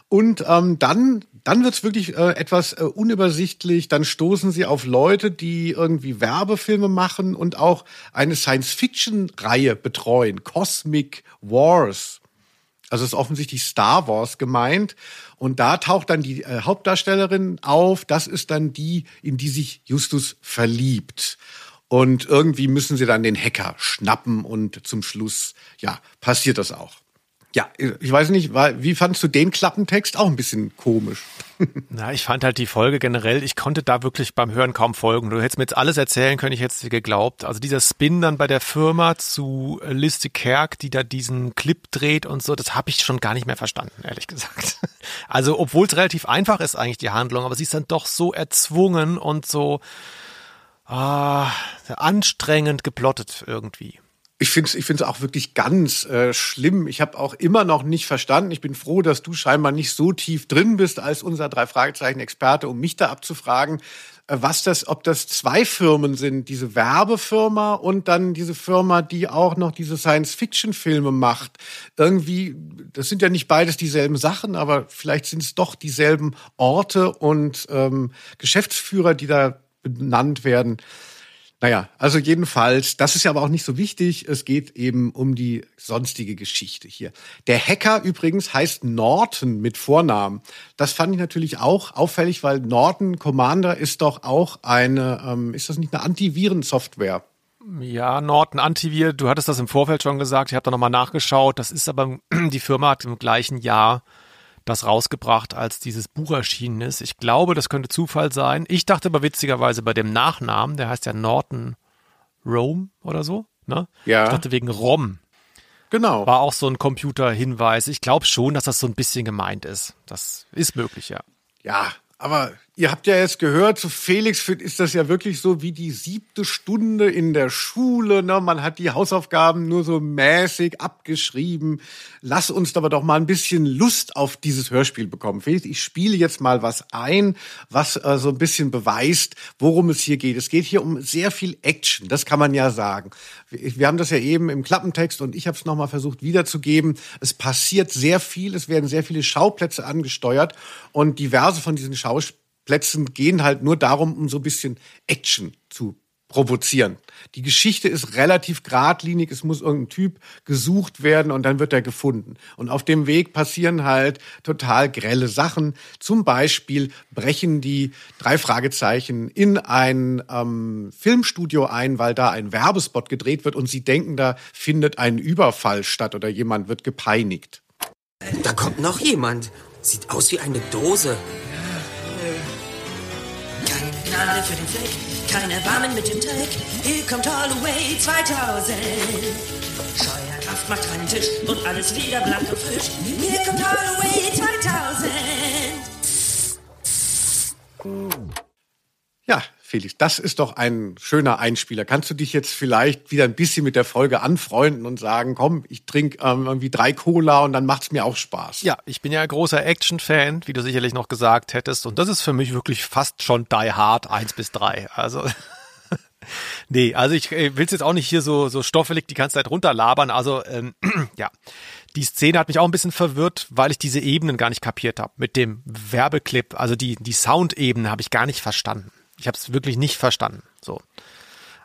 [SPEAKER 1] Und ähm, dann, dann wird's wirklich äh, etwas äh, unübersichtlich. Dann stoßen sie auf Leute, die irgendwie Werbefilme machen und auch eine Science-Fiction-Reihe betreuen. Cosmic Wars. Also ist offensichtlich Star Wars gemeint. Und da taucht dann die äh, Hauptdarstellerin auf. Das ist dann die, in die sich Justus verliebt. Und irgendwie müssen sie dann den Hacker schnappen und zum Schluss, ja, passiert das auch. Ja, ich weiß nicht, wie fandst du den Klappentext? Auch ein bisschen komisch.
[SPEAKER 2] Na, ich fand halt die Folge generell, ich konnte da wirklich beim Hören kaum folgen. Du hättest mir jetzt alles erzählen können, ich hätte es dir geglaubt. Also dieser Spin dann bei der Firma zu Liste Kerk, die da diesen Clip dreht und so, das habe ich schon gar nicht mehr verstanden, ehrlich gesagt. Also, obwohl es relativ einfach ist eigentlich die Handlung, aber sie ist dann doch so erzwungen und so ah, anstrengend geplottet irgendwie.
[SPEAKER 1] Ich finde es ich find's auch wirklich ganz äh, schlimm. Ich habe auch immer noch nicht verstanden. Ich bin froh, dass du scheinbar nicht so tief drin bist als unser drei Fragezeichen Experte, um mich da abzufragen, äh, was das, ob das zwei Firmen sind, diese Werbefirma und dann diese Firma, die auch noch diese Science-Fiction-Filme macht. Irgendwie, das sind ja nicht beides dieselben Sachen, aber vielleicht sind es doch dieselben Orte und ähm, Geschäftsführer, die da benannt werden. Naja, also jedenfalls, das ist ja aber auch nicht so wichtig. Es geht eben um die sonstige Geschichte hier. Der Hacker übrigens heißt Norton mit Vornamen. Das fand ich natürlich auch auffällig, weil Norton Commander ist doch auch eine, ähm, ist das nicht eine Antivirensoftware?
[SPEAKER 2] Ja, Norton Antivir, du hattest das im Vorfeld schon gesagt, ich habe da nochmal nachgeschaut. Das ist aber, die Firma hat im gleichen Jahr das rausgebracht, als dieses Buch erschienen ist. Ich glaube, das könnte Zufall sein. Ich dachte aber witzigerweise bei dem Nachnamen, der heißt ja Norton Rome oder so, ne?
[SPEAKER 1] Ja.
[SPEAKER 2] Ich dachte wegen Rom.
[SPEAKER 1] Genau.
[SPEAKER 2] War auch so ein Computerhinweis. Ich glaube schon, dass das so ein bisschen gemeint ist. Das ist möglich, ja.
[SPEAKER 1] Ja, aber ihr habt ja jetzt gehört, zu Felix ist das ja wirklich so wie die siebte Stunde in der Schule. Ne? Man hat die Hausaufgaben nur so mäßig abgeschrieben. Lass uns aber doch mal ein bisschen Lust auf dieses Hörspiel bekommen. Felix, ich spiele jetzt mal was ein, was äh, so ein bisschen beweist, worum es hier geht. Es geht hier um sehr viel Action, das kann man ja sagen. Wir haben das ja eben im Klappentext und ich habe es nochmal versucht wiederzugeben. Es passiert sehr viel, es werden sehr viele Schauplätze angesteuert und diverse von diesen Schauplätzen gehen halt nur darum, um so ein bisschen Action zu provozieren. Die Geschichte ist relativ geradlinig, es muss irgendein Typ gesucht werden und dann wird er gefunden. Und auf dem Weg passieren halt total grelle Sachen. Zum Beispiel brechen die drei Fragezeichen in ein ähm, Filmstudio ein, weil da ein Werbespot gedreht wird und sie denken, da findet ein Überfall statt oder jemand wird gepeinigt.
[SPEAKER 5] Da kommt noch jemand. Sieht aus wie eine Dose.
[SPEAKER 4] Gnade für den Fleck, kein Erbarmen mit dem Teig. Hier kommt Holloway 2000. Scheuerkraft macht reinen Tisch und alles wieder blank und frisch. Hier kommt Holloway 2000.
[SPEAKER 1] Felix, das ist doch ein schöner Einspieler. Kannst du dich jetzt vielleicht wieder ein bisschen mit der Folge anfreunden und sagen, komm, ich trinke ähm, irgendwie drei Cola und dann macht's mir auch Spaß?
[SPEAKER 2] Ja, ich bin ja ein großer Action-Fan, wie du sicherlich noch gesagt hättest. Und das ist für mich wirklich fast schon Die Hard 1 bis 3. Also. nee, also ich äh, will es jetzt auch nicht hier so, so stoffelig die ganze Zeit runterlabern. Also, ähm, ja. Die Szene hat mich auch ein bisschen verwirrt, weil ich diese Ebenen gar nicht kapiert habe. Mit dem Werbeclip, also die, die Soundebene habe ich gar nicht verstanden. Ich habe es wirklich nicht verstanden. So.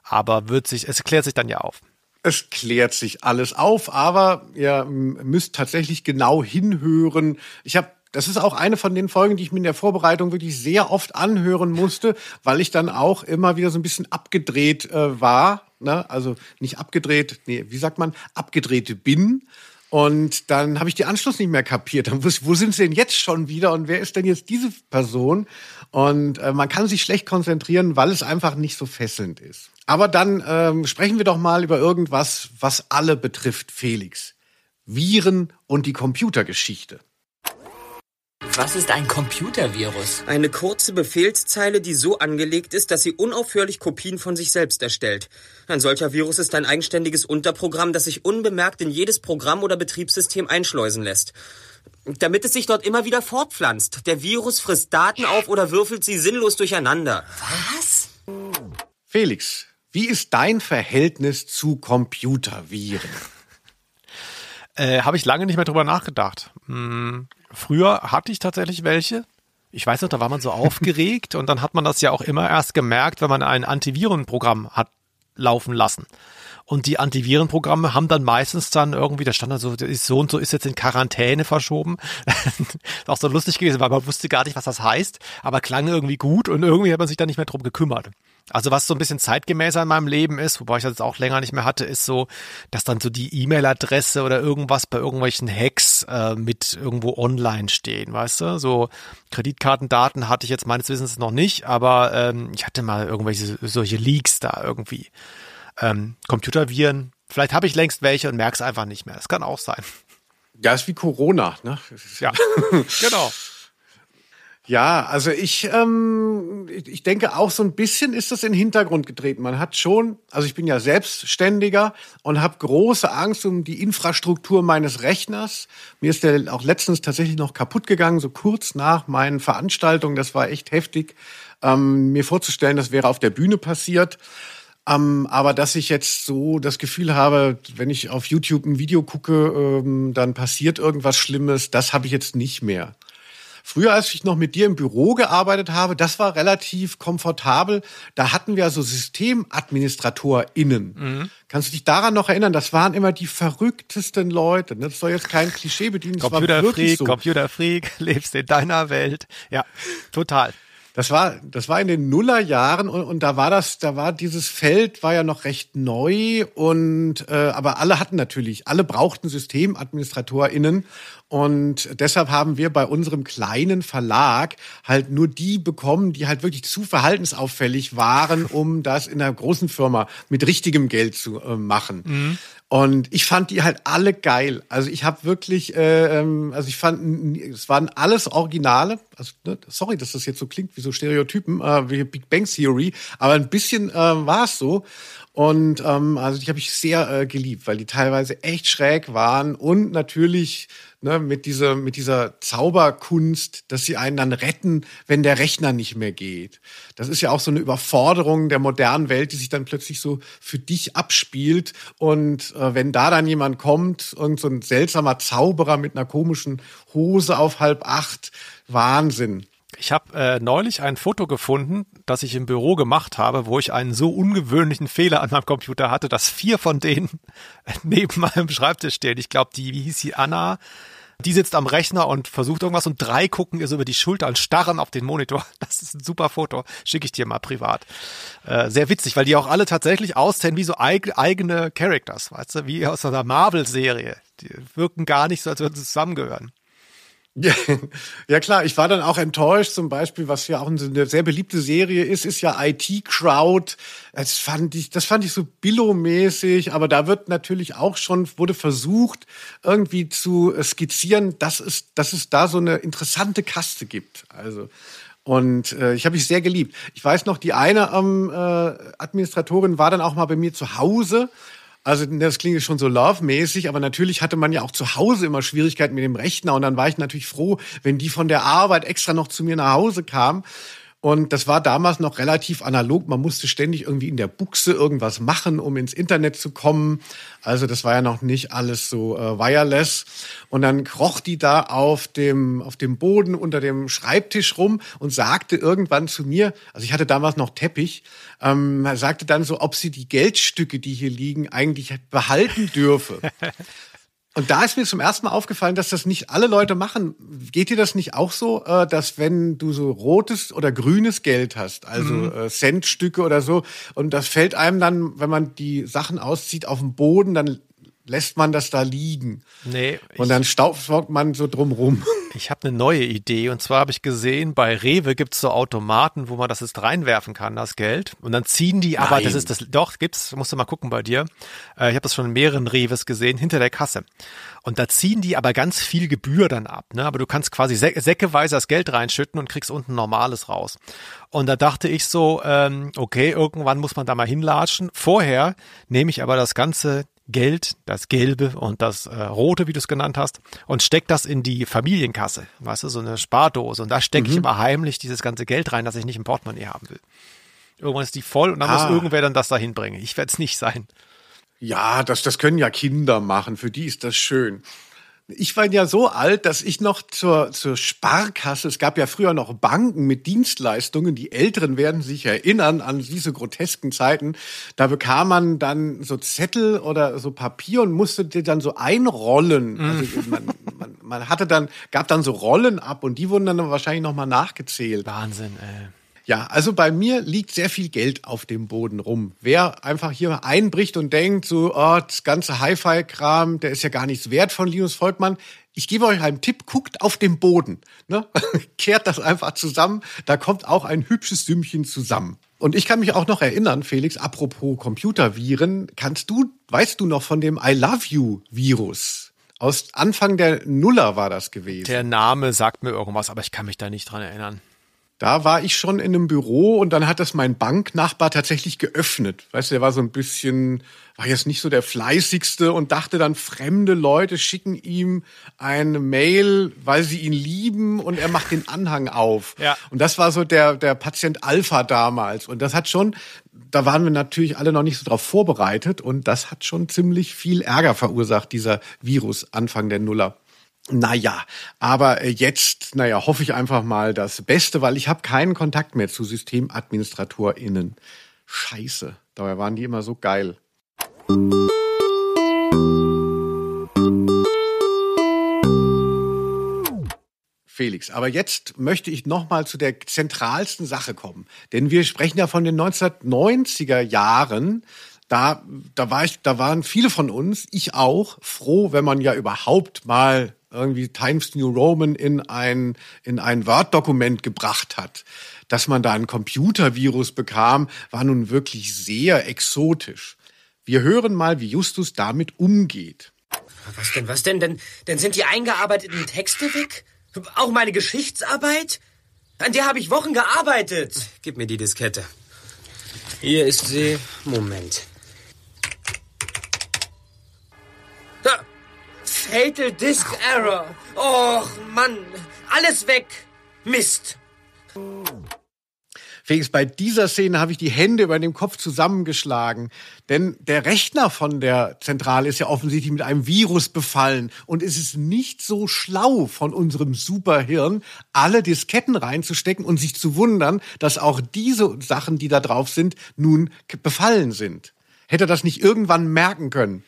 [SPEAKER 2] Aber wird sich, es klärt sich dann ja auf.
[SPEAKER 1] Es klärt sich alles auf, aber ihr müsst tatsächlich genau hinhören. Ich habe das ist auch eine von den Folgen, die ich mir in der Vorbereitung wirklich sehr oft anhören musste, weil ich dann auch immer wieder so ein bisschen abgedreht äh, war. Ne? Also nicht abgedreht, nee, wie sagt man, abgedreht bin. Und dann habe ich die Anschluss nicht mehr kapiert. Dann wusste, wo sind sie denn jetzt schon wieder und wer ist denn jetzt diese Person? Und äh, man kann sich schlecht konzentrieren, weil es einfach nicht so fesselnd ist. Aber dann ähm, sprechen wir doch mal über irgendwas, was alle betrifft, Felix. Viren und die Computergeschichte.
[SPEAKER 3] Was ist ein Computervirus?
[SPEAKER 5] Eine kurze Befehlszeile, die so angelegt ist, dass sie unaufhörlich Kopien von sich selbst erstellt. Ein solcher Virus ist ein eigenständiges Unterprogramm, das sich unbemerkt in jedes Programm oder Betriebssystem einschleusen lässt. Damit es sich dort immer wieder fortpflanzt. Der Virus frisst Daten auf oder würfelt sie sinnlos durcheinander.
[SPEAKER 3] Was?
[SPEAKER 1] Felix, wie ist dein Verhältnis zu Computerviren?
[SPEAKER 2] Äh, Habe ich lange nicht mehr drüber nachgedacht. Hm, früher hatte ich tatsächlich welche. Ich weiß noch, da war man so aufgeregt und dann hat man das ja auch immer erst gemerkt, wenn man ein Antivirenprogramm hat laufen lassen. Und die Antivirenprogramme haben dann meistens dann irgendwie, da stand dann so, so und so ist jetzt in Quarantäne verschoben. auch so lustig gewesen, weil man wusste gar nicht, was das heißt, aber klang irgendwie gut und irgendwie hat man sich dann nicht mehr drum gekümmert. Also was so ein bisschen zeitgemäßer in meinem Leben ist, wobei ich das jetzt auch länger nicht mehr hatte, ist so, dass dann so die E-Mail-Adresse oder irgendwas bei irgendwelchen Hacks äh, mit irgendwo online stehen, weißt du? So Kreditkartendaten hatte ich jetzt meines Wissens noch nicht, aber ähm, ich hatte mal irgendwelche solche Leaks da irgendwie ähm, Computerviren. Vielleicht habe ich längst welche und merke es einfach nicht mehr. Das kann auch sein.
[SPEAKER 1] Ja, ist wie Corona, ne?
[SPEAKER 2] Ja, genau.
[SPEAKER 1] Ja, also ich, ähm, ich denke auch so ein bisschen ist das in den Hintergrund getreten. Man hat schon, also ich bin ja Selbstständiger und habe große Angst um die Infrastruktur meines Rechners. Mir ist der auch letztens tatsächlich noch kaputt gegangen, so kurz nach meinen Veranstaltungen. Das war echt heftig, ähm, mir vorzustellen, das wäre auf der Bühne passiert. Ähm, aber dass ich jetzt so das Gefühl habe, wenn ich auf YouTube ein Video gucke, ähm, dann passiert irgendwas Schlimmes, das habe ich jetzt nicht mehr. Früher, als ich noch mit dir im Büro gearbeitet habe, das war relativ komfortabel. Da hatten wir so SystemadministratorInnen. Mhm. Kannst du dich daran noch erinnern? Das waren immer die verrücktesten Leute. Das soll jetzt kein Klischee bedienen.
[SPEAKER 2] Computerfreak, so. Computerfreak, lebst in deiner Welt. Ja, total.
[SPEAKER 1] Das war, das war in den Nullerjahren und, und da war das, da war dieses Feld war ja noch recht neu und äh, aber alle hatten natürlich, alle brauchten SystemadministratorInnen und deshalb haben wir bei unserem kleinen Verlag halt nur die bekommen, die halt wirklich zu verhaltensauffällig waren, um das in einer großen Firma mit richtigem Geld zu äh, machen. Mhm. Und ich fand die halt alle geil. Also ich habe wirklich, äh, ähm, also ich fand, es waren alles Originale. Also ne, sorry, dass das jetzt so klingt wie so Stereotypen, äh, wie Big Bang Theory, aber ein bisschen äh, war es so. Und ähm, also die habe ich sehr äh, geliebt, weil die teilweise echt schräg waren und natürlich ne, mit dieser, mit dieser Zauberkunst, dass sie einen dann retten, wenn der Rechner nicht mehr geht. Das ist ja auch so eine Überforderung der modernen Welt, die sich dann plötzlich so für dich abspielt. Und äh, wenn da dann jemand kommt, und so ein seltsamer Zauberer mit einer komischen Hose auf halb acht, Wahnsinn.
[SPEAKER 2] Ich habe äh, neulich ein Foto gefunden, das ich im Büro gemacht habe, wo ich einen so ungewöhnlichen Fehler an meinem Computer hatte, dass vier von denen neben meinem Schreibtisch stehen. Ich glaube, die, wie hieß sie, Anna, die sitzt am Rechner und versucht irgendwas und drei gucken ihr so über die Schulter und starren auf den Monitor. Das ist ein super Foto. Schicke ich dir mal privat. Äh, sehr witzig, weil die auch alle tatsächlich aussehen wie so eig eigene Characters, weißt du, wie aus einer Marvel-Serie. Die wirken gar nicht so, als würden sie zusammengehören.
[SPEAKER 1] Ja, ja klar, ich war dann auch enttäuscht, zum Beispiel, was ja auch eine sehr beliebte Serie ist, ist ja IT Crowd. Das fand ich, das fand ich so billomäßig, aber da wird natürlich auch schon, wurde versucht, irgendwie zu skizzieren, dass es, dass es da so eine interessante Kaste gibt. Also, und äh, ich habe mich sehr geliebt. Ich weiß noch, die eine ähm, äh, Administratorin war dann auch mal bei mir zu Hause also das klingt schon so love-mäßig, aber natürlich hatte man ja auch zu Hause immer Schwierigkeiten mit dem Rechner und dann war ich natürlich froh, wenn die von der Arbeit extra noch zu mir nach Hause kam und das war damals noch relativ analog. Man musste ständig irgendwie in der Buchse irgendwas machen, um ins Internet zu kommen. Also das war ja noch nicht alles so äh, wireless. Und dann kroch die da auf dem, auf dem Boden unter dem Schreibtisch rum und sagte irgendwann zu mir, also ich hatte damals noch Teppich, ähm, sagte dann so, ob sie die Geldstücke, die hier liegen, eigentlich behalten dürfe. Und da ist mir zum ersten Mal aufgefallen, dass das nicht alle Leute machen. Geht dir das nicht auch so, äh, dass wenn du so rotes oder grünes Geld hast, also mhm. Äh, Centstücke oder so, und das fällt einem dann, wenn man die Sachen auszieht, auf den Boden, dann lässt man das da liegen.
[SPEAKER 2] Nee.
[SPEAKER 1] Und dann staubsaugt man so drumrum.
[SPEAKER 2] Ich habe eine neue Idee und zwar habe ich gesehen, bei Rewe gibt's so Automaten, wo man das jetzt reinwerfen kann, das Geld. Und dann ziehen die, Nein. aber das ist das, doch, gibt's, musst du mal gucken bei dir. Äh, ich habe das schon in mehreren Rewes gesehen, hinter der Kasse. Und da ziehen die aber ganz viel Gebühr dann ab. Ne? Aber du kannst quasi sä säckeweise das Geld reinschütten und kriegst unten normales raus. Und da dachte ich so, ähm, okay, irgendwann muss man da mal hinlatschen. Vorher nehme ich aber das ganze Geld, das Gelbe und das äh, Rote, wie du es genannt hast, und steck das in die Familienkasse, weißt du, so eine Spardose. Und da stecke mhm. ich immer heimlich dieses ganze Geld rein, das ich nicht im Portemonnaie haben will. Irgendwann ist die voll und dann ah. muss irgendwer dann das dahin bringen. Ich werde es nicht sein.
[SPEAKER 1] Ja, das, das können ja Kinder machen. Für die ist das schön. Ich war ja so alt, dass ich noch zur, zur Sparkasse, es gab ja früher noch Banken mit Dienstleistungen, die Älteren werden sich erinnern an diese grotesken Zeiten. Da bekam man dann so Zettel oder so Papier und musste die dann so einrollen. Also
[SPEAKER 2] Mhm.
[SPEAKER 1] man, man, man hatte dann, gab dann so Rollen ab und die wurden dann wahrscheinlich nochmal nachgezählt.
[SPEAKER 2] Wahnsinn, ey.
[SPEAKER 1] Ja, also bei mir liegt sehr viel Geld auf dem Boden rum. Wer einfach hier einbricht und denkt, so, oh, das ganze Hi-Fi-Kram, der ist ja gar nichts wert von Linus Volkmann. Ich gebe euch einen Tipp, guckt auf den Boden. Ne? Kehrt das einfach zusammen. Da kommt auch ein hübsches Sümmchen zusammen. Und ich kann mich auch noch erinnern, Felix, apropos Computerviren, kannst du, weißt du noch von dem I Love You Virus? Aus Anfang der Nuller war das gewesen.
[SPEAKER 2] Der Name sagt mir irgendwas, aber ich kann mich da nicht dran erinnern.
[SPEAKER 1] Da war ich schon in einem Büro und dann hat das mein Banknachbar tatsächlich geöffnet. Weißt du, der war so ein bisschen, war jetzt nicht so der fleißigste und dachte dann, fremde Leute schicken ihm eine Mail, weil sie ihn lieben und er macht den Anhang auf.
[SPEAKER 2] Ja.
[SPEAKER 1] Und das war so der, der Patient Alpha damals. Und das hat schon, da waren wir natürlich alle noch nicht so drauf vorbereitet und das hat schon ziemlich viel Ärger verursacht, dieser Virus Anfang der Nuller. Naja, aber äh, jetzt, naja, hoffe ich einfach mal das Beste, weil ich habe keinen Kontakt mehr zu SystemadministratorInnen. Scheiße, dabei waren die immer so geil. Felix, aber jetzt möchte ich noch mal zu der zentralsten Sache kommen, denn wir sprechen ja von den 1990er Jahren. Da, da war ich, da waren viele von uns, ich auch, froh, wenn man ja überhaupt mal irgendwie Times New Roman in ein, in ein Word-Dokument gebracht hat. Dass man da ein Computervirus bekam, war nun wirklich sehr exotisch. Wir hören mal, wie Justus damit umgeht.
[SPEAKER 6] Was denn, was denn? Denn, denn sind die eingearbeiteten Texte weg? Auch meine Geschichtsarbeit? An der habe ich Wochen gearbeitet.
[SPEAKER 5] Gib mir die Diskette.
[SPEAKER 6] Hier ist sie.
[SPEAKER 5] Moment.
[SPEAKER 6] Fatal Disk Error. Och, Mann. Alles weg. Mist.
[SPEAKER 1] Felix, bei dieser Szene habe ich die Hände über dem Kopf zusammengeschlagen. Denn der Rechner von der Zentrale ist ja offensichtlich mit einem Virus befallen. Und es ist nicht so schlau von unserem Superhirn, alle Disketten reinzustecken und sich zu wundern, dass auch diese Sachen, die da drauf sind, nun befallen sind. Hätte er das nicht irgendwann merken können?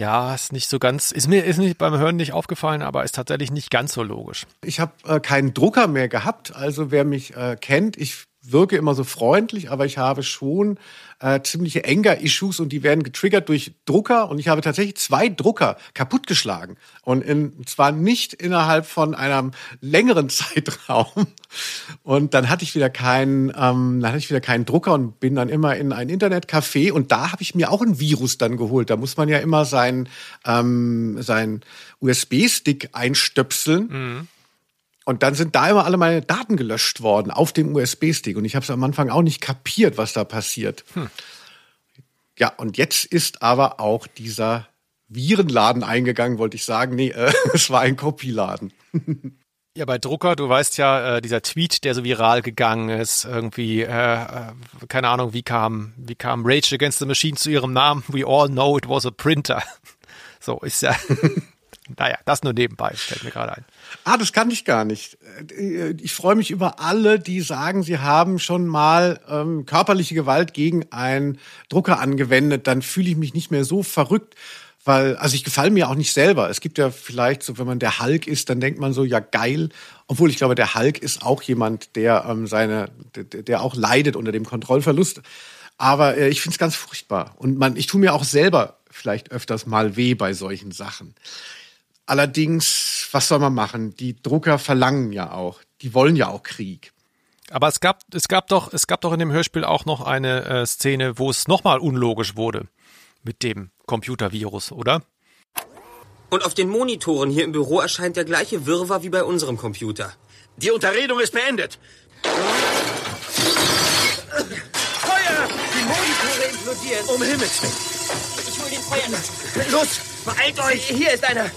[SPEAKER 2] Ja, ist nicht so ganz, ist mir ist nicht beim Hören nicht aufgefallen, aber ist tatsächlich nicht ganz so logisch.
[SPEAKER 1] Ich habe äh, keinen Drucker mehr gehabt. Also wer mich äh, kennt, ich wirke immer so freundlich, aber ich habe schon äh, ziemliche Anger-Issues und die werden getriggert durch Drucker. Und ich habe tatsächlich zwei Drucker kaputtgeschlagen. Und in, zwar nicht innerhalb von einem längeren Zeitraum. Und dann hatte ich wieder keinen, ähm, dann hatte ich wieder keinen Drucker und bin dann immer in ein Internetcafé. Und da habe ich mir auch ein Virus dann geholt. Da muss man ja immer sein ähm, sein USB-Stick einstöpseln. Und dann sind da immer alle meine Daten gelöscht worden auf dem USB-Stick. Und ich habe es am Anfang auch nicht kapiert, was da passiert. Ja, und jetzt ist aber auch dieser Virenladen eingegangen, wollte ich sagen. Nee, äh, es war ein Kopieladen.
[SPEAKER 2] Ja, bei Drucker, du weißt ja, äh, dieser Tweet, der so viral gegangen ist, irgendwie, äh, äh, keine Ahnung, wie kam, wie kam Rage Against the Machine zu ihrem Namen? We all know it was a printer. So ist ja. Naja, das nur nebenbei, fällt mir gerade ein.
[SPEAKER 1] Ah, das kann ich gar nicht. Äh, Ich freue mich über alle, die sagen, sie haben schon mal ähm, körperliche Gewalt gegen einen Drucker angewendet. Dann fühle ich mich nicht mehr so verrückt, weil, also ich gefalle mir auch nicht selber. Es gibt ja vielleicht so, wenn man der Hulk ist, dann denkt man so, ja geil. Obwohl ich glaube, der Hulk ist auch jemand, der ähm, seine, der, der auch leidet unter dem Kontrollverlust. Aber äh, ich finde es ganz furchtbar. Und man, ich tue mir auch selber vielleicht öfters mal weh bei solchen Sachen. Allerdings, was soll man machen? Die Drucker verlangen ja auch. Die wollen ja auch Krieg.
[SPEAKER 2] Aber es gab, es gab doch, es gab doch in dem Hörspiel auch noch eine äh, Szene, wo es nochmal unlogisch wurde mit dem Computervirus, oder?
[SPEAKER 5] Und auf den Monitoren hier im Büro erscheint der gleiche Wirrwarr wie bei unserem Computer.
[SPEAKER 7] Die Unterredung ist beendet.
[SPEAKER 6] Feuer! Die Monitore implodieren.
[SPEAKER 7] Um Himmels Willen.
[SPEAKER 6] Ich hol den Feuerlöscher.
[SPEAKER 7] Los, beeilt euch.
[SPEAKER 6] Hier ist einer.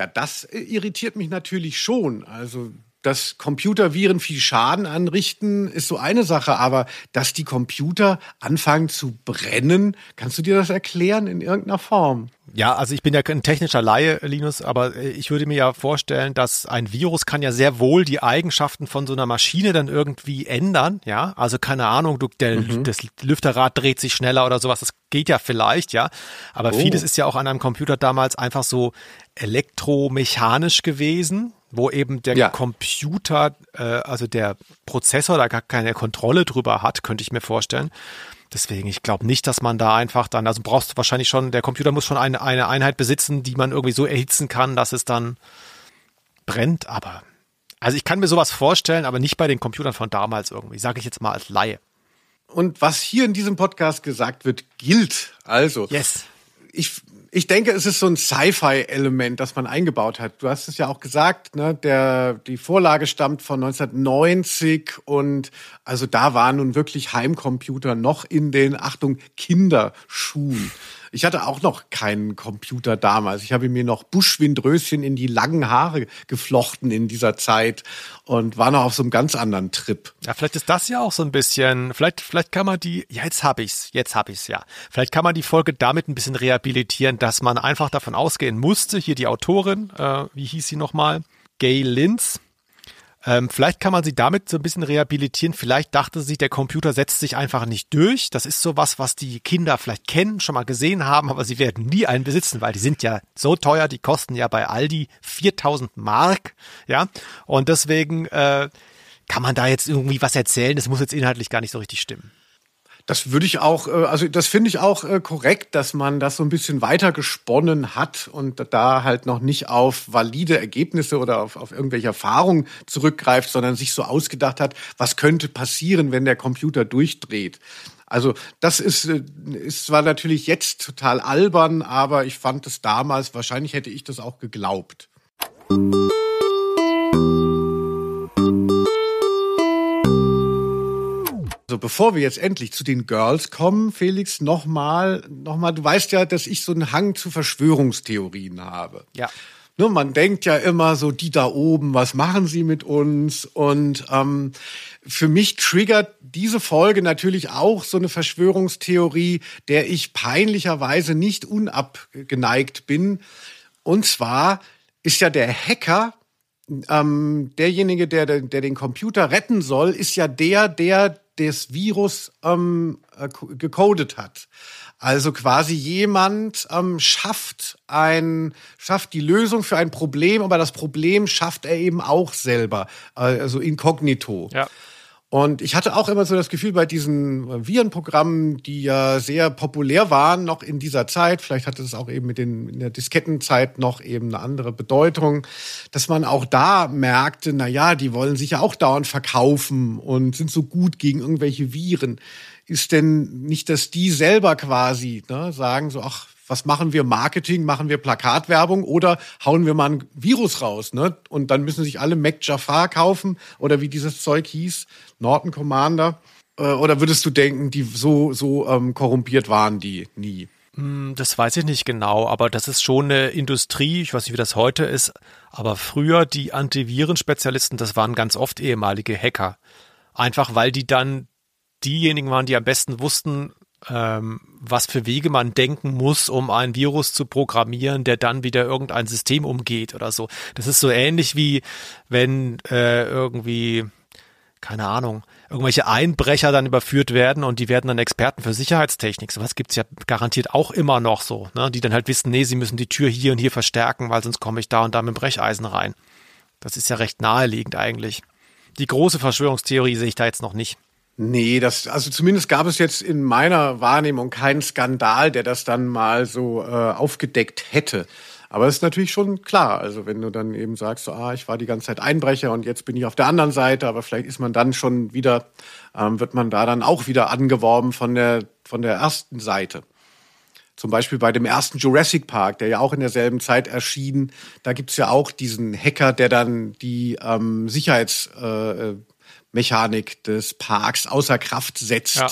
[SPEAKER 1] Ja, das äh, irritiert mich natürlich schon. Also dass Computerviren viel Schaden anrichten, ist so eine Sache, aber dass die Computer anfangen zu brennen, kannst du dir das erklären in irgendeiner Form?
[SPEAKER 2] Ja, also ich bin ja ein technischer Laie, Linus, aber äh, ich würde mir ja vorstellen, dass ein Virus kann ja sehr wohl die Eigenschaften von so einer Maschine dann irgendwie ändern, ja. Also keine Ahnung, du, der, mhm. das Lüfterrad dreht sich schneller oder sowas, das geht ja vielleicht, ja. Aber oh. vieles ist ja auch an einem Computer damals einfach so elektromechanisch gewesen, wo eben der ja. Computer, äh, also der Prozessor da gar keine Kontrolle drüber hat, könnte ich mir vorstellen. Deswegen, ich glaube nicht, dass man da einfach dann, also brauchst du wahrscheinlich schon, der Computer muss schon eine, eine Einheit besitzen, die man irgendwie so erhitzen kann, dass es dann brennt. Aber, also ich kann mir sowas vorstellen, aber nicht bei den Computern von damals irgendwie, sage ich jetzt mal als Laie.
[SPEAKER 1] Und was hier in diesem Podcast gesagt wird, gilt. Also,
[SPEAKER 2] yes.
[SPEAKER 1] ich ich denke, es ist so ein Sci-Fi-Element, das man eingebaut hat. Du hast es ja auch gesagt, ne? Der, die Vorlage stammt von 1990 und also da waren nun wirklich Heimcomputer noch in den, Achtung, Kinderschuhen. Ich hatte auch noch keinen Computer damals. Ich habe mir noch Buschwindröschen in die langen Haare geflochten in dieser Zeit und war noch auf so einem ganz anderen Trip.
[SPEAKER 2] Ja, vielleicht ist das ja auch so ein bisschen, vielleicht, vielleicht kann man die, ja, jetzt hab ich's, jetzt hab ich's, ja. Vielleicht kann man die Folge damit ein bisschen rehabilitieren, dass man einfach davon ausgehen musste, hier die Autorin, äh, wie hieß sie nochmal? Gay Linz, ähm, vielleicht kann man sie damit so ein bisschen rehabilitieren. Vielleicht dachte sie, der Computer setzt sich einfach nicht durch. Das ist sowas, was die Kinder vielleicht kennen, schon mal gesehen haben, aber sie werden nie einen besitzen, weil die sind ja so teuer. Die kosten ja bei Aldi 4000 Mark. Ja, und deswegen äh, kann man da jetzt irgendwie was erzählen. Das muss jetzt inhaltlich gar nicht so richtig stimmen.
[SPEAKER 1] Das würde ich auch, äh, also das finde ich auch äh, korrekt, dass man das so ein bisschen weiter gesponnen hat und da halt noch nicht auf valide Ergebnisse oder auf, auf irgendwelche Erfahrungen zurückgreift, sondern sich so ausgedacht hat, was könnte passieren, wenn der Computer durchdreht. Also das ist, äh, ist zwar natürlich jetzt total albern, aber ich fand es damals, wahrscheinlich hätte ich das auch geglaubt. Also bevor wir jetzt endlich zu den Girls kommen, Felix, nochmal, nochmal, du weißt ja, dass ich so einen Hang zu Verschwörungstheorien habe.
[SPEAKER 2] Ja.
[SPEAKER 1] Ne, man denkt ja immer so, die da oben, was machen sie mit uns? Und ähm, für mich triggert diese Folge natürlich auch so eine Verschwörungstheorie, der ich peinlicherweise nicht unabgeneigt bin. Und zwar ist ja der Hacker ähm, derjenige, der, der den Computer retten soll, ist ja der, der das Virus ähm, äh, gecodet hat. Also quasi jemand ähm, schafft ein, schafft die Lösung für ein Problem, aber das Problem schafft er eben auch selber, äh, also inkognito.
[SPEAKER 2] Ja.
[SPEAKER 1] Und ich hatte auch immer so das Gefühl bei diesen Virenprogrammen, die ja sehr populär waren noch in dieser Zeit, vielleicht hatte es auch eben mit den, in der Diskettenzeit noch eben eine andere Bedeutung, dass man auch da merkte, na ja, die wollen sich ja auch dauernd verkaufen und sind so gut gegen irgendwelche Viren. Ist denn nicht, dass die selber quasi ne, sagen so, ach, was machen wir Marketing, machen wir Plakatwerbung oder hauen wir mal ein Virus raus, ne? Und dann müssen sich alle Mac Jafar kaufen oder wie dieses Zeug hieß, Norton Commander. Äh, oder würdest du denken, die so, so ähm, korrumpiert waren die nie?
[SPEAKER 2] Hm, das weiß ich nicht genau, aber das ist schon eine Industrie, ich weiß nicht, wie das heute ist, aber früher die Antivirenspezialisten, das waren ganz oft ehemalige Hacker. Einfach weil die dann diejenigen waren, die am besten wussten, ähm, was für Wege man denken muss, um ein Virus zu programmieren, der dann wieder irgendein System umgeht oder so. Das ist so ähnlich wie wenn äh, irgendwie, keine Ahnung, irgendwelche Einbrecher dann überführt werden und die werden dann Experten für Sicherheitstechnik. Sowas gibt's ja garantiert auch immer noch so, ne? die dann halt wissen, nee, sie müssen die Tür hier und hier verstärken, weil sonst komme ich da und da mit dem Brecheisen rein. Das ist ja recht naheliegend eigentlich. Die große Verschwörungstheorie sehe ich da jetzt noch nicht.
[SPEAKER 1] Nee, das, also zumindest gab es jetzt in meiner Wahrnehmung keinen Skandal, der das dann mal so äh, aufgedeckt hätte. Aber es ist natürlich schon klar, also wenn du dann eben sagst, so, ah, ich war die ganze Zeit Einbrecher und jetzt bin ich auf der anderen Seite, aber vielleicht ist man dann schon wieder, ähm, wird man da dann auch wieder angeworben von der, von der ersten Seite. Zum Beispiel bei dem ersten Jurassic Park, der ja auch in derselben Zeit erschien, da gibt's ja auch diesen Hacker, der dann die ähm, Sicherheits, äh, Mechanik des Parks außer Kraft setzt. Ja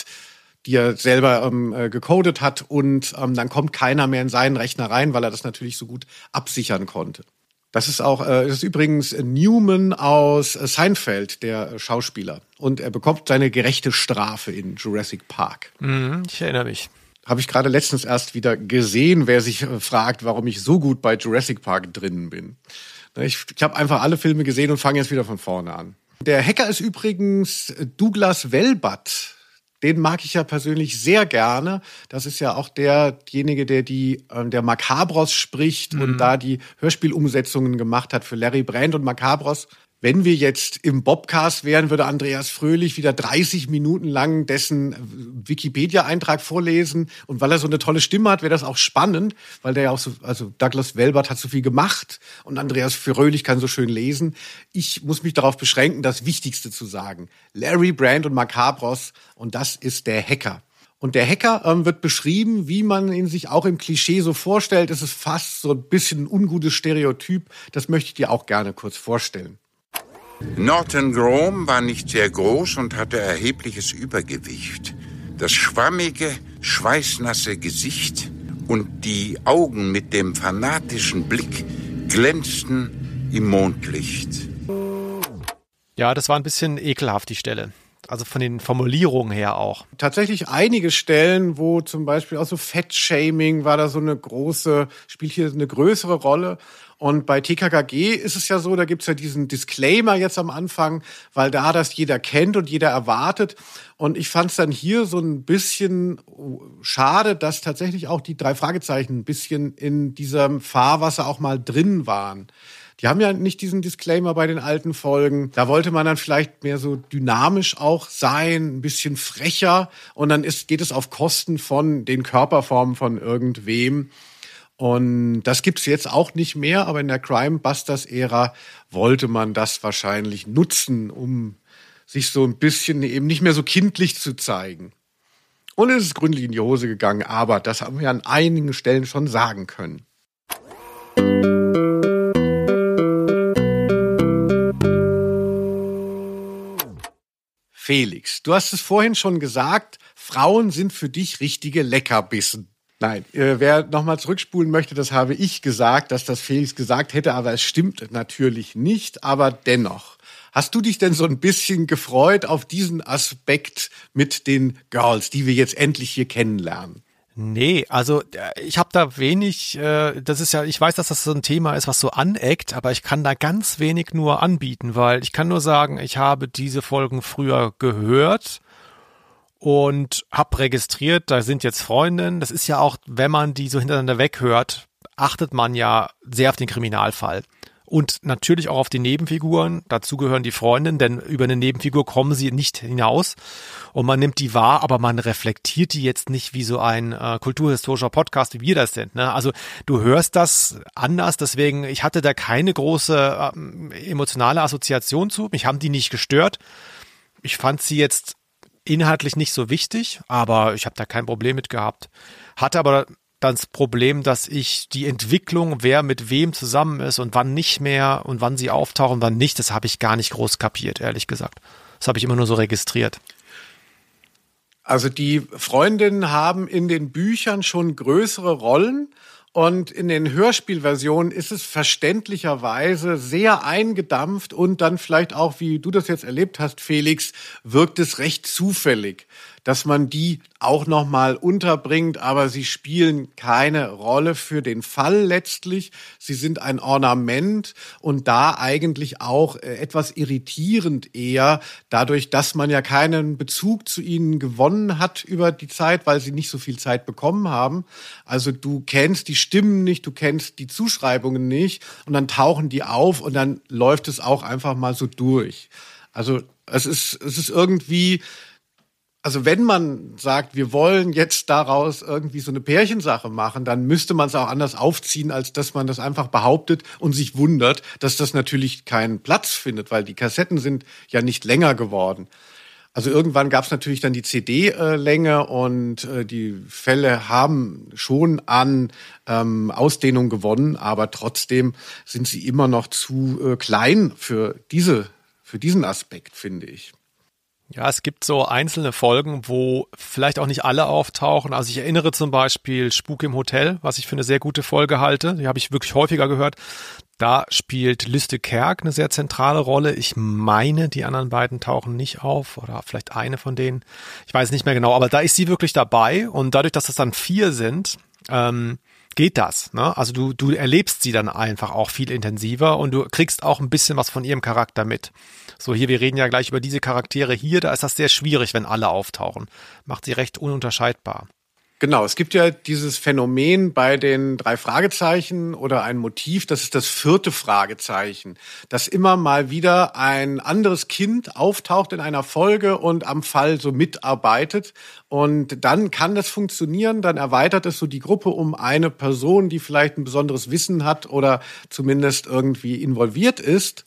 [SPEAKER 1] die er selber ähm, äh, gecodet hat und ähm, dann kommt keiner mehr in seinen Rechner rein, weil er das natürlich so gut absichern konnte. Das ist auch, äh, das ist übrigens Newman aus äh, Seinfeld, der Schauspieler. Und er bekommt seine gerechte Strafe in Jurassic Park.
[SPEAKER 2] Mhm, ich erinnere mich.
[SPEAKER 1] Habe ich gerade letztens erst wieder gesehen, wer sich äh, fragt, warum ich so gut bei Jurassic Park drinnen bin. Ich, ich habe einfach alle Filme gesehen und fange jetzt wieder von vorne an. Der Hacker ist übrigens Douglas Welbert. Den mag ich ja persönlich sehr gerne. Das ist ja auch derjenige, der die äh, der Macabros spricht mhm. und da die Hörspielumsetzungen gemacht hat für Larry Brand und Macabros wenn wir jetzt im Bobcast wären, würde Andreas Fröhlich wieder 30 Minuten lang dessen Wikipedia-Eintrag vorlesen. Und weil er so eine tolle Stimme hat, wäre das auch spannend, weil der ja auch so, also Douglas Welbert hat so viel gemacht und Andreas Fröhlich kann so schön lesen. Ich muss mich darauf beschränken, das Wichtigste zu sagen. Larry Brand und Macabros und das ist der Hacker. Und der Hacker ähm, wird beschrieben, wie man ihn sich auch im Klischee so vorstellt. Es ist fast so ein bisschen ein ungutes Stereotyp. Das möchte ich dir auch gerne kurz vorstellen.
[SPEAKER 8] Norton Grom war nicht sehr groß und hatte erhebliches Übergewicht. Das schwammige, schweißnasse Gesicht und die Augen mit dem fanatischen Blick glänzten im Mondlicht.
[SPEAKER 2] Ja, das war ein bisschen ekelhaft, die Stelle. Also von den Formulierungen her auch.
[SPEAKER 1] Tatsächlich einige Stellen, wo zum Beispiel auch so Fettshaming war da so eine große, spielt hier eine größere Rolle. Und bei TKKG ist es ja so, da gibt's ja diesen Disclaimer jetzt am Anfang, weil da das jeder kennt und jeder erwartet. Und ich fand es dann hier so ein bisschen schade, dass tatsächlich auch die drei Fragezeichen ein bisschen in diesem Fahrwasser auch mal drin waren. Die haben ja nicht diesen Disclaimer bei den alten Folgen. Da wollte man dann vielleicht mehr so dynamisch auch sein, ein bisschen frecher. Und dann ist, geht es auf Kosten von den Körperformen von irgendwem. Und das gibt's jetzt auch nicht mehr, aber in der Crime Busters Ära wollte man das wahrscheinlich nutzen, um sich so ein bisschen eben nicht mehr so kindlich zu zeigen. Und es ist gründlich in die Hose gegangen, aber das haben wir an einigen Stellen schon sagen können. Felix, du hast es vorhin schon gesagt, Frauen sind für dich richtige Leckerbissen. Nein, äh, wer nochmal zurückspulen möchte, das habe ich gesagt, dass das Felix gesagt hätte, aber es stimmt natürlich nicht, aber dennoch. Hast du dich denn so ein bisschen gefreut auf diesen Aspekt mit den Girls, die wir jetzt endlich hier kennenlernen?
[SPEAKER 2] Nee, also äh, ich habe da wenig, äh, das ist ja, ich weiß, dass das so ein Thema ist, was so aneckt, aber ich kann da ganz wenig nur anbieten, weil ich kann nur sagen, ich habe diese Folgen früher gehört und habe registriert, da sind jetzt Freundinnen. Das ist ja auch, wenn man die so hintereinander weghört, achtet man ja sehr auf den Kriminalfall. Und natürlich auch auf die Nebenfiguren. Dazu gehören die Freundinnen, denn über eine Nebenfigur kommen sie nicht hinaus. Und man nimmt die wahr, aber man reflektiert die jetzt nicht wie so ein äh, kulturhistorischer Podcast, wie wir das sind. Ne? Also du hörst das anders, deswegen, ich hatte da keine große äh, emotionale Assoziation zu. Mich haben die nicht gestört. Ich fand sie jetzt inhaltlich nicht so wichtig, aber ich habe da kein Problem mit gehabt. Hatte aber das Problem, dass ich die Entwicklung, wer mit wem zusammen ist und wann nicht mehr und wann sie auftauchen, wann nicht, das habe ich gar nicht groß kapiert, ehrlich gesagt. Das habe ich immer nur so registriert.
[SPEAKER 1] Also die Freundinnen haben in den Büchern schon größere Rollen und in den Hörspielversionen ist es verständlicherweise sehr eingedampft und dann vielleicht auch, wie du das jetzt erlebt hast, Felix, wirkt es recht zufällig dass man die auch noch mal unterbringt, aber sie spielen keine Rolle für den Fall letztlich. Sie sind ein Ornament und da eigentlich auch äh, etwas irritierend eher, dadurch, dass man ja keinen Bezug zu ihnen gewonnen hat über die Zeit, weil sie nicht so viel Zeit bekommen haben. Also du kennst die Stimmen nicht, du kennst die Zuschreibungen nicht und dann tauchen die auf und dann läuft es auch einfach mal so durch. Also es ist, es ist irgendwie also wenn man sagt, wir wollen jetzt daraus irgendwie so eine Pärchensache machen, dann müsste man es auch anders aufziehen, als dass man das einfach behauptet und sich wundert, dass das natürlich keinen Platz findet, weil die Kassetten sind ja nicht länger geworden. Also irgendwann gab es natürlich dann die CD-Länge und äh, die Fälle haben schon an ähm, Ausdehnung gewonnen, aber trotzdem sind sie immer noch zu äh, klein für diese, für diesen Aspekt, finde ich.
[SPEAKER 2] Ja, es gibt so einzelne Folgen, wo vielleicht auch nicht alle auftauchen. Also ich erinnere zum Beispiel Spuk im Hotel, was ich für eine sehr gute Folge halte. Die habe ich wirklich häufiger gehört. Da spielt Liste Kerk eine sehr zentrale Rolle. Ich meine, die anderen beiden tauchen nicht auf oder vielleicht eine von denen. Ich weiß nicht mehr genau, aber da ist sie wirklich dabei und dadurch, dass es dann vier sind, ähm, geht das. Ne? Also du, du erlebst sie dann einfach auch viel intensiver und du kriegst auch ein bisschen was von ihrem Charakter mit. So hier, wir reden ja gleich über diese Charaktere hier, da ist das sehr schwierig, wenn alle auftauchen. Macht sie recht ununterscheidbar.
[SPEAKER 1] Genau, es gibt ja dieses Phänomen bei den drei Fragezeichen oder ein Motiv, das ist das vierte Fragezeichen, dass immer mal wieder ein anderes Kind auftaucht in einer Folge und am Fall so mitarbeitet. Und dann kann das funktionieren, dann erweitert es so die Gruppe um eine Person, die vielleicht ein besonderes Wissen hat oder zumindest irgendwie involviert ist.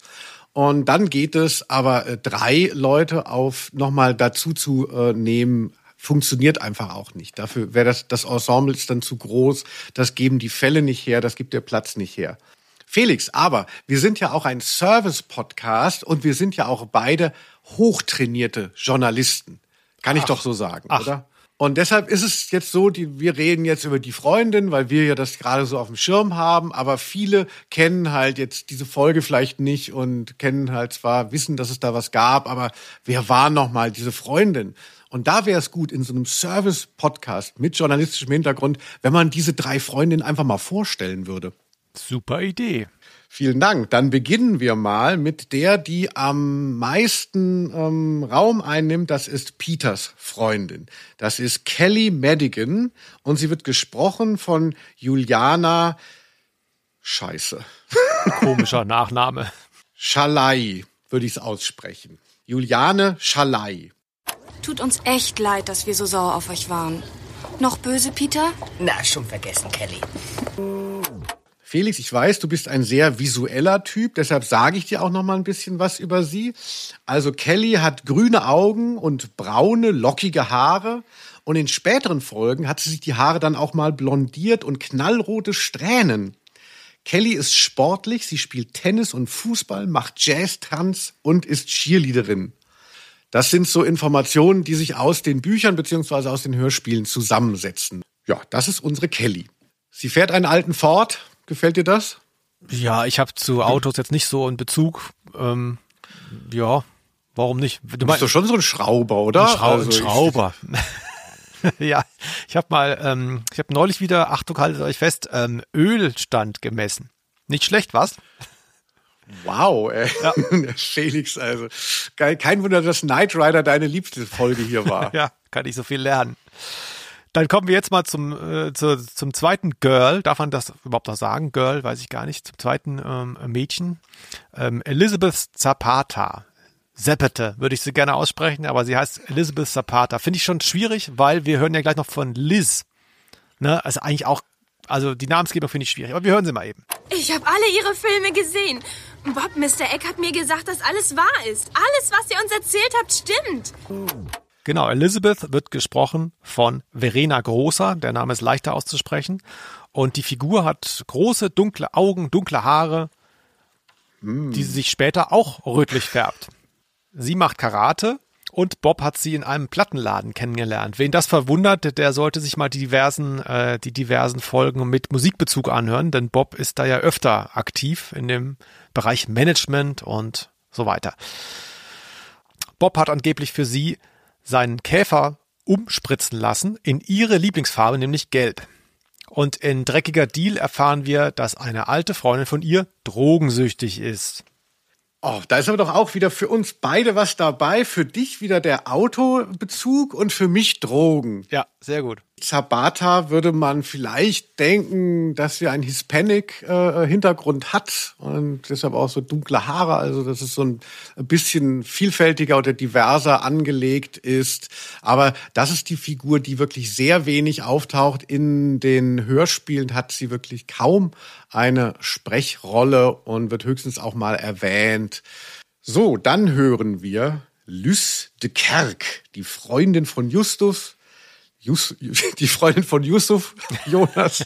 [SPEAKER 1] Und dann geht es aber äh, drei Leute auf nochmal dazu zu äh, nehmen, funktioniert einfach auch nicht. Dafür wäre das, das Ensemble ist dann zu groß, das geben die Fälle nicht her, das gibt der Platz nicht her. Felix, aber wir sind ja auch ein Service-Podcast und wir sind ja auch beide hochtrainierte Journalisten. Kann ich doch so sagen, ach. oder? Und deshalb ist es jetzt so, die, wir reden jetzt über die Freundin, weil wir ja das gerade so auf dem Schirm haben, aber viele kennen halt jetzt diese Folge vielleicht nicht und kennen halt zwar, wissen, dass es da was gab, aber wer war nochmal diese Freundin? Und da wäre es gut in so einem Service-Podcast mit journalistischem Hintergrund, wenn man diese drei Freundinnen einfach mal vorstellen würde.
[SPEAKER 2] Super Idee.
[SPEAKER 1] Vielen Dank. Dann beginnen wir mal mit der, die am meisten ähm, Raum einnimmt. Das ist Peters Freundin. Das ist Kelly Madigan und sie wird gesprochen von Juliana Scheiße.
[SPEAKER 2] Komischer Nachname.
[SPEAKER 1] Schalai würde ich es aussprechen. Juliane Schalai.
[SPEAKER 9] Tut uns echt leid, dass wir so sauer auf euch waren. Noch böse, Peter?
[SPEAKER 6] Na, schon vergessen, Kelly.
[SPEAKER 1] Felix, ich weiß, du bist ein sehr visueller Typ, deshalb sage ich dir auch noch mal ein bisschen was über sie. Also Kelly hat grüne Augen und braune, lockige Haare und in späteren Folgen hat sie sich die Haare dann auch mal blondiert und knallrote Strähnen. Kelly ist sportlich, sie spielt Tennis und Fußball, macht Jazz-Tanz und ist Cheerleaderin. Das sind so Informationen, die sich aus den Büchern beziehungsweise aus den Hörspielen zusammensetzen. Ja, das ist unsere Kelly. Sie fährt einen alten Ford. Gefällt dir das?
[SPEAKER 2] Ja, ich habe zu Autos jetzt nicht so einen Bezug. Ähm, ja, warum nicht?
[SPEAKER 1] Du, bist doch schon so ein Schrauber, oder?
[SPEAKER 2] Ein, Schrau also ein Schrauber. ja, ich habe mal, ähm, ich habe neulich wieder, Achtung, haltet euch fest, ähm, Ölstand gemessen. Nicht schlecht, was?
[SPEAKER 1] Wow, ey. Ja. Felix, also. Kein Wunder, dass Knight Rider deine liebste Folge hier war.
[SPEAKER 2] ja, kann ich so viel lernen. Dann kommen wir jetzt mal zum, äh, zu, zum zweiten Girl. Darf man das überhaupt noch sagen? Girl, weiß ich gar nicht. Zum zweiten ähm, Mädchen. Ähm, Elizabeth Zapata. Zeppete würde ich sie gerne aussprechen, aber sie heißt Elizabeth Zapata. Finde ich schon schwierig, weil wir hören ja gleich noch von Liz. Ne? Also eigentlich auch also die Namensgebung finde ich schwierig, aber wir hören sie mal eben.
[SPEAKER 9] Ich habe alle ihre Filme gesehen. Bob, Mr. Eck hat mir gesagt, dass alles wahr ist. Alles, was ihr uns erzählt habt, stimmt.
[SPEAKER 2] Genau, Elizabeth wird gesprochen von Verena Großer. Der Name ist leichter auszusprechen. Und die Figur hat große, dunkle Augen, dunkle Haare, mm. die sich später auch rötlich färbt. Sie macht Karate und Bob hat sie in einem Plattenladen kennengelernt. Wen das verwundert, der sollte sich mal die diversen, äh, die diversen Folgen mit Musikbezug anhören, denn Bob ist da ja öfter aktiv in dem Bereich Management und so weiter. Bob hat angeblich für sie seinen Käfer umspritzen lassen in ihre Lieblingsfarbe, nämlich gelb. Und in Dreckiger Deal erfahren wir, dass eine alte Freundin von ihr drogensüchtig ist.
[SPEAKER 1] Oh, da ist aber doch auch wieder für uns beide was dabei. Für dich wieder der Autobezug und für mich Drogen.
[SPEAKER 2] Ja, sehr gut.
[SPEAKER 1] Zabata würde man vielleicht denken, dass sie einen Hispanic-Hintergrund äh, hat und deshalb auch so dunkle Haare, also dass es so ein bisschen vielfältiger oder diverser angelegt ist. Aber das ist die Figur, die wirklich sehr wenig auftaucht. In den Hörspielen hat sie wirklich kaum eine Sprechrolle und wird höchstens auch mal erwähnt. So, dann hören wir Lys de Kerk, die Freundin von Justus, Jus, die Freundin von Yusuf, Jonas.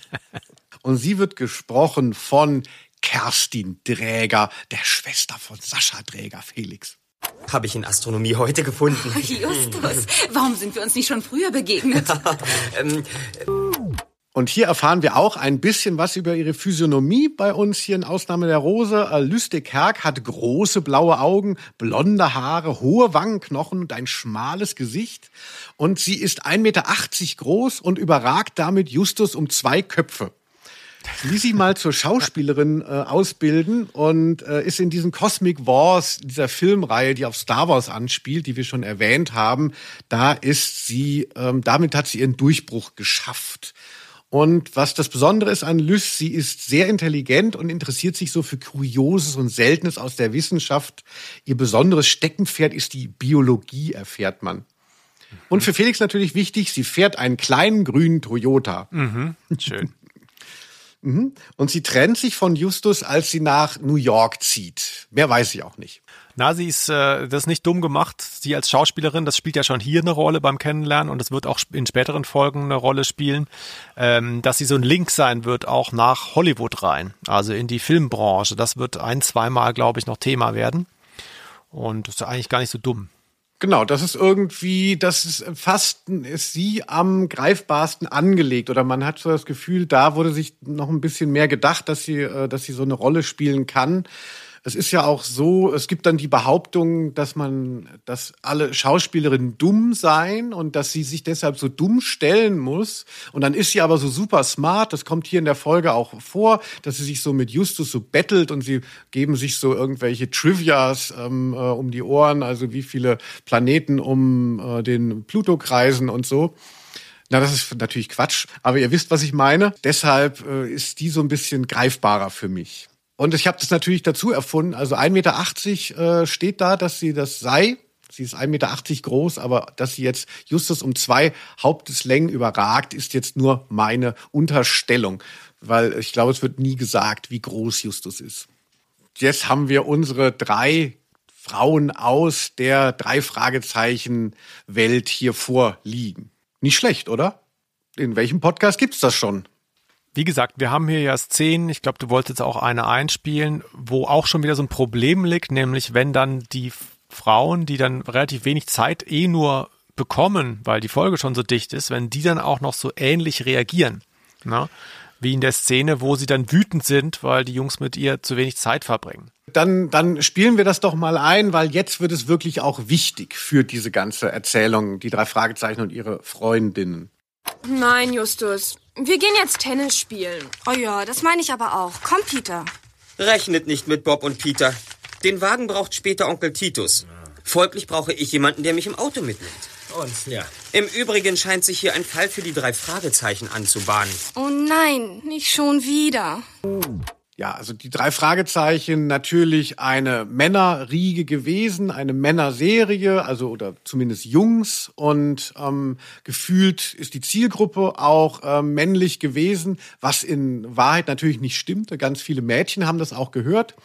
[SPEAKER 1] Und sie wird gesprochen von Kerstin Dräger, der Schwester von Sascha Dräger, Felix.
[SPEAKER 5] Habe ich in Astronomie heute gefunden.
[SPEAKER 10] Oh, Justus, warum sind wir uns nicht schon früher begegnet?
[SPEAKER 5] ähm,
[SPEAKER 1] Und hier erfahren wir auch ein bisschen was über ihre Physiognomie bei uns hier in Ausnahme der Rose. Lüste Kerk hat große blaue Augen, blonde Haare, hohe Wangenknochen und ein schmales Gesicht. Und sie ist 1,80 Meter groß und überragt damit Justus um zwei Köpfe. Sie ließ sich mal zur Schauspielerin äh, ausbilden und äh, ist in diesen Cosmic Wars, dieser Filmreihe, die auf Star Wars anspielt, die wir schon erwähnt haben, da ist sie, ähm, damit hat sie ihren Durchbruch geschafft. Und was das Besondere ist an Lys, sie ist sehr intelligent und interessiert sich so für Kurioses und Seltenes aus der Wissenschaft. Ihr besonderes Steckenpferd ist die Biologie, erfährt man. Und für Felix natürlich wichtig, sie fährt einen kleinen grünen Toyota.
[SPEAKER 2] Mhm. Schön.
[SPEAKER 1] Mhm. Und sie trennt sich von Justus, als sie nach New York zieht. Mehr weiß sie auch nicht.
[SPEAKER 2] Na, sie ist äh, das ist nicht dumm gemacht. Sie als Schauspielerin, das spielt ja schon hier eine Rolle beim Kennenlernen und es wird auch in späteren Folgen eine Rolle spielen, ähm, dass sie so ein Link sein wird auch nach Hollywood rein, also in die Filmbranche. Das wird ein, zweimal, glaube ich, noch Thema werden. Und das ist eigentlich gar nicht so dumm.
[SPEAKER 1] Genau, das ist irgendwie, das ist fast ist sie am greifbarsten angelegt oder man hat so das Gefühl, da wurde sich noch ein bisschen mehr gedacht, dass sie, äh, dass sie so eine Rolle spielen kann. Es ist ja auch so, es gibt dann die Behauptung, dass man, dass alle Schauspielerinnen dumm seien und dass sie sich deshalb so dumm stellen muss. Und dann ist sie aber so super smart. Das kommt hier in der Folge auch vor, dass sie sich so mit Justus so bettelt und sie geben sich so irgendwelche Trivias ähm, äh, um die Ohren, also wie viele Planeten um äh, den Pluto kreisen und so. Na, das ist natürlich Quatsch, aber ihr wisst, was ich meine. Deshalb äh, ist die so ein bisschen greifbarer für mich. Und ich habe das natürlich dazu erfunden. Also 1,80 Meter äh, steht da, dass sie das sei. Sie ist 1,80 Meter groß, aber dass sie jetzt Justus um zwei Haupteslängen überragt, ist jetzt nur meine Unterstellung. Weil ich glaube, es wird nie gesagt, wie groß Justus ist. Jetzt haben wir unsere drei Frauen aus der drei Fragezeichen Welt hier vorliegen. Nicht schlecht, oder? In welchem Podcast gibt's das schon?
[SPEAKER 2] Wie gesagt, wir haben hier ja Szenen, ich glaube, du wolltest auch eine einspielen, wo auch schon wieder so ein Problem liegt, nämlich wenn dann die Frauen, die dann relativ wenig Zeit eh nur bekommen, weil die Folge schon so dicht ist, wenn die dann auch noch so ähnlich reagieren. Ne? Wie in der Szene, wo sie dann wütend sind, weil die Jungs mit ihr zu wenig Zeit verbringen.
[SPEAKER 1] Dann, dann spielen wir das doch mal ein, weil jetzt wird es wirklich auch wichtig für diese ganze Erzählung, die drei Fragezeichen und ihre Freundinnen.
[SPEAKER 9] Nein, Justus. Wir gehen jetzt Tennis spielen.
[SPEAKER 10] Oh ja, das meine ich aber auch. Komm, Peter.
[SPEAKER 5] Rechnet nicht mit Bob und Peter. Den Wagen braucht später Onkel Titus. Folglich brauche ich jemanden, der mich im Auto mitnimmt.
[SPEAKER 6] Und, ja.
[SPEAKER 5] Im Übrigen scheint sich hier ein Fall für die drei Fragezeichen anzubahnen.
[SPEAKER 10] Oh nein, nicht schon wieder.
[SPEAKER 1] Ja, also die drei Fragezeichen natürlich eine Männerriege gewesen, eine Männerserie, also oder zumindest Jungs und ähm, gefühlt ist die Zielgruppe auch ähm, männlich gewesen, was in Wahrheit natürlich nicht stimmte. Ganz viele Mädchen haben das auch gehört.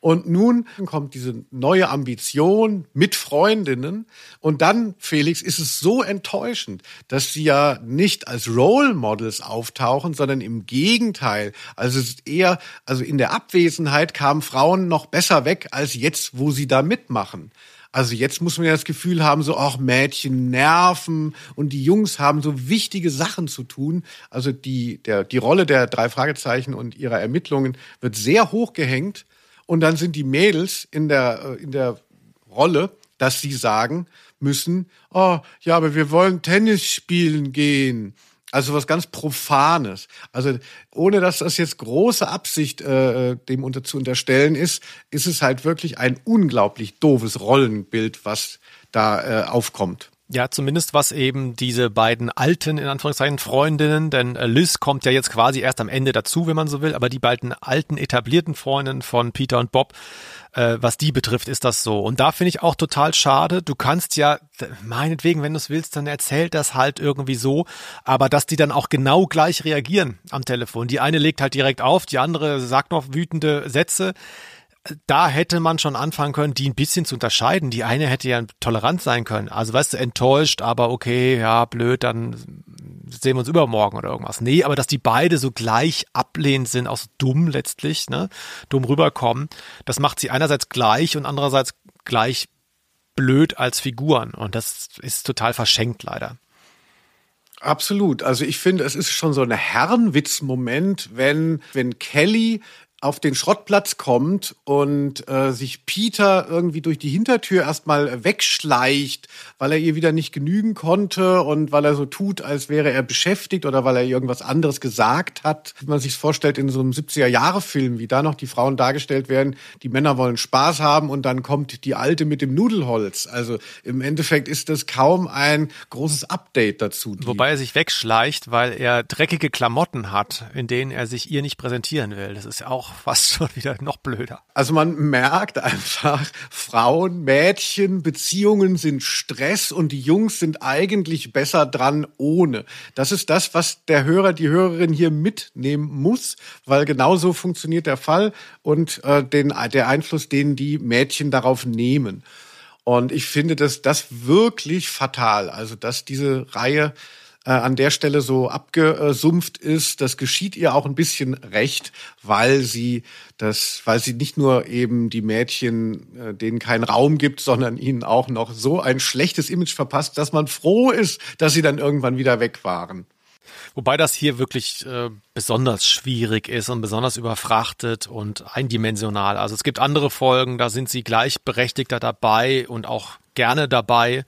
[SPEAKER 1] Und nun kommt diese neue Ambition mit Freundinnen. Und dann, Felix, ist es so enttäuschend, dass sie ja nicht als Role Models auftauchen, sondern im Gegenteil. Also es ist eher, also in der Abwesenheit kamen Frauen noch besser weg als jetzt, wo sie da mitmachen. Also jetzt muss man ja das Gefühl haben, so, ach, Mädchen nerven und die Jungs haben so wichtige Sachen zu tun. Also die, der, die Rolle der drei Fragezeichen und ihrer Ermittlungen wird sehr hoch gehängt. Und dann sind die Mädels in der, äh, in der Rolle, dass sie sagen müssen, oh, ja, aber wir wollen Tennis spielen gehen. Also was ganz Profanes. Also ohne dass das jetzt große Absicht äh, dem unter, zu unterstellen ist, ist es halt wirklich ein unglaublich doofes Rollenbild, was da äh, aufkommt.
[SPEAKER 2] Ja, zumindest was eben diese beiden alten, in Anführungszeichen, Freundinnen, denn äh, Liz kommt ja jetzt quasi erst am Ende dazu, wenn man so will, aber die beiden alten, etablierten Freundinnen von Peter und Bob, äh, was die betrifft, ist das so. Und da finde ich auch total schade, du kannst ja, meinetwegen, wenn du es willst, dann erzählt das halt irgendwie so, aber dass die dann auch genau gleich reagieren am Telefon. Die eine legt halt direkt auf, die andere sagt noch wütende Sätze da hätte man schon anfangen können, die ein bisschen zu unterscheiden. Die eine hätte ja tolerant sein können. Also weißt du, enttäuscht, aber okay, ja, blöd, dann sehen wir uns übermorgen oder irgendwas. Nee, aber dass die beide so gleich ablehnend sind, auch so dumm letztlich, ne, dumm rüberkommen, das macht sie einerseits gleich und andererseits gleich blöd als Figuren. Und das ist total verschenkt leider.
[SPEAKER 1] Absolut. Also ich finde, es ist schon so ein Herrenwitz-Moment, wenn, wenn Kelly auf den Schrottplatz kommt und äh, sich Peter irgendwie durch die Hintertür erstmal wegschleicht, weil er ihr wieder nicht genügen konnte und weil er so tut, als wäre er beschäftigt oder weil er irgendwas anderes gesagt hat. Wie man sich vorstellt in so einem 70er-Jahre-Film, wie da noch die Frauen dargestellt werden, die Männer wollen Spaß haben und dann kommt die Alte mit dem Nudelholz. Also im Endeffekt ist das kaum ein großes Update dazu.
[SPEAKER 2] Wobei er sich wegschleicht, weil er dreckige Klamotten hat, in denen er sich ihr nicht präsentieren will. Das ist ja auch fast schon wieder noch blöder.
[SPEAKER 1] Also man merkt einfach, Frauen, Mädchen, Beziehungen sind Stress und die Jungs sind eigentlich besser dran ohne. Das ist das, was der Hörer, die Hörerin hier mitnehmen muss, weil genauso funktioniert der Fall und äh, den, der Einfluss, den die Mädchen darauf nehmen. Und ich finde dass das wirklich fatal. Also, dass diese Reihe äh, an der Stelle so abgesumpft ist, das geschieht ihr auch ein bisschen recht, weil sie das, weil sie nicht nur eben die Mädchen, äh, denen keinen Raum gibt, sondern ihnen auch noch so ein schlechtes Image verpasst, dass man froh ist, dass sie dann irgendwann wieder weg waren.
[SPEAKER 2] Wobei das hier wirklich äh, besonders schwierig ist und besonders überfrachtet und eindimensional. Also es gibt andere Folgen, da sind sie gleichberechtigter dabei und auch gerne dabei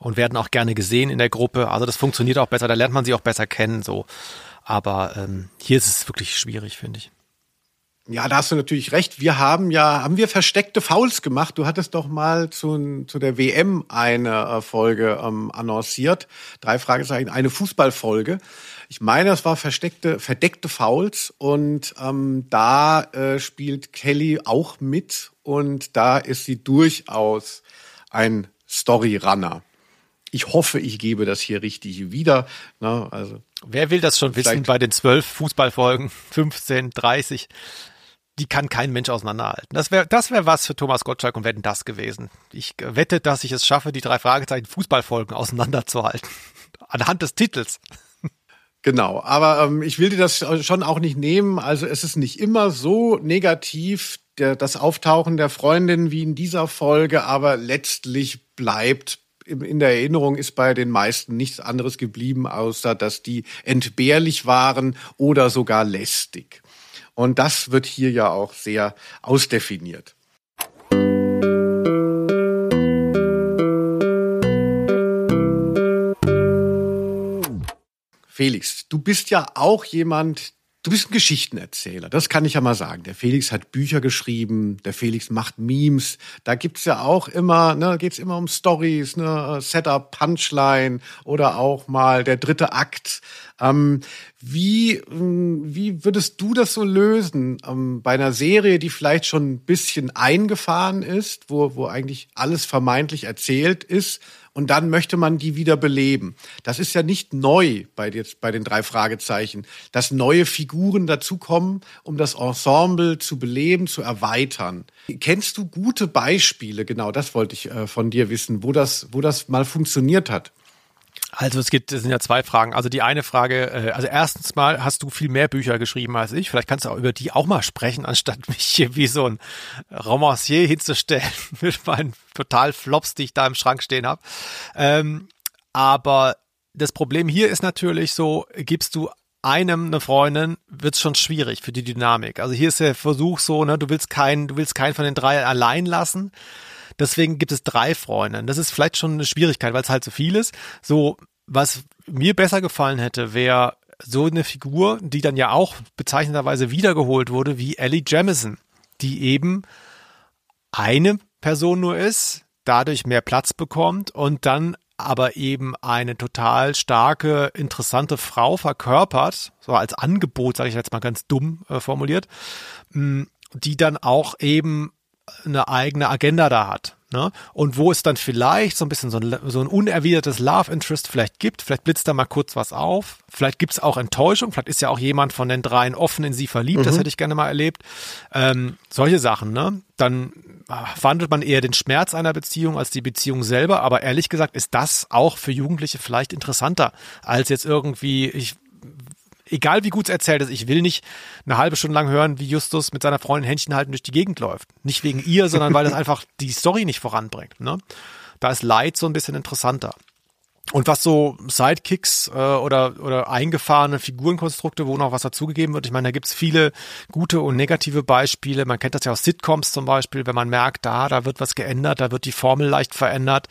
[SPEAKER 2] und werden auch gerne gesehen in der Gruppe. Also das funktioniert auch besser, da lernt man sie auch besser kennen. So, aber ähm, hier ist es wirklich schwierig, finde ich.
[SPEAKER 1] Ja, da hast du natürlich recht. Wir haben ja, haben wir versteckte Fouls gemacht. Du hattest doch mal zu, zu der WM eine äh, Folge ähm, annonciert. Drei Fragezeichen, eine Fußballfolge. Ich meine, es war versteckte, verdeckte Fouls und ähm, da äh, spielt Kelly auch mit und da ist sie durchaus ein Story-Runner ich hoffe, ich gebe das hier richtig wieder. Na, ne? also
[SPEAKER 2] Wer will das schon wissen bei den zwölf Fußballfolgen, 15, 30? Die kann kein Mensch auseinanderhalten. Das wäre das wär was für Thomas Gottschalk und wenn das gewesen. Ich wette, dass ich es schaffe, die drei Fragezeichen Fußballfolgen auseinanderzuhalten. Anhand des Titels.
[SPEAKER 1] Genau, aber ähm, ich will dir das schon auch nicht nehmen. Also es ist nicht immer so negativ, der, das Auftauchen der Freundin wie in dieser Folge, aber letztlich bleibt in der Erinnerung ist bei den meisten nichts anderes geblieben, außer dass die entbehrlich waren oder sogar lästig. Und das wird hier ja auch sehr ausdefiniert. Felix, du bist ja auch jemand, Du bist ein Geschichtenerzähler, das kann ich ja mal sagen. Der Felix hat Bücher geschrieben, der Felix macht Memes. Da gibt's ja auch immer, ne, geht's immer um Stories, ne, Setup, Punchline oder auch mal der dritte Akt. Ähm, wie, ähm, wie würdest du das so lösen ähm, bei einer Serie, die vielleicht schon ein bisschen eingefahren ist, wo, wo eigentlich alles vermeintlich erzählt ist? Und dann möchte man die wieder beleben. Das ist ja nicht neu bei, jetzt, bei den drei Fragezeichen, dass neue Figuren dazukommen, um das Ensemble zu beleben, zu erweitern. Kennst du gute Beispiele, genau das wollte ich äh, von dir wissen, wo das, wo das mal funktioniert hat?
[SPEAKER 2] Also es gibt, es sind ja zwei Fragen. Also die eine Frage, äh, also erstens mal hast du viel mehr Bücher geschrieben als ich. Vielleicht kannst du auch über die auch mal sprechen, anstatt mich hier wie so ein Romancier hinzustellen mit meinen total Flops, die ich da im Schrank stehen habe. Ähm, aber das Problem hier ist natürlich so, gibst du einem eine Freundin, wird's schon schwierig für die Dynamik. Also hier ist der Versuch so, ne, du willst keinen, du willst keinen von den drei allein lassen Deswegen gibt es drei Freundinnen. Das ist vielleicht schon eine Schwierigkeit, weil es halt so viel ist. So, was mir besser gefallen hätte, wäre so eine Figur, die dann ja auch bezeichnenderweise wiedergeholt wurde, wie Ellie Jamison, die eben eine Person nur ist, dadurch mehr Platz bekommt und dann aber eben eine total starke, interessante Frau verkörpert, so als Angebot, sage ich jetzt mal ganz dumm äh, formuliert, mh, die dann auch eben eine eigene Agenda da hat. Ne? Und wo es dann vielleicht so ein bisschen so ein, so ein unerwidertes Love Interest vielleicht gibt, vielleicht blitzt da mal kurz was auf, vielleicht gibt es auch Enttäuschung, vielleicht ist ja auch jemand von den dreien offen in sie verliebt, mhm. das hätte ich gerne mal erlebt. Ähm, solche Sachen, ne? Dann verhandelt man eher den Schmerz einer Beziehung als die Beziehung selber, aber ehrlich gesagt ist das auch für Jugendliche vielleicht interessanter, als jetzt irgendwie, ich egal wie gut es erzählt ist, ich will nicht eine halbe Stunde lang hören, wie Justus mit seiner Freundin Händchen halten durch die Gegend läuft. Nicht wegen ihr, sondern weil das einfach die Story nicht voranbringt. Ne? Da ist Light so ein bisschen interessanter. Und was so Sidekicks äh, oder, oder eingefahrene Figurenkonstrukte, wo noch was dazugegeben wird. Ich meine, da gibt's viele gute und negative Beispiele. Man kennt das ja aus Sitcoms zum Beispiel, wenn man merkt, da, da wird was geändert, da wird die Formel leicht verändert,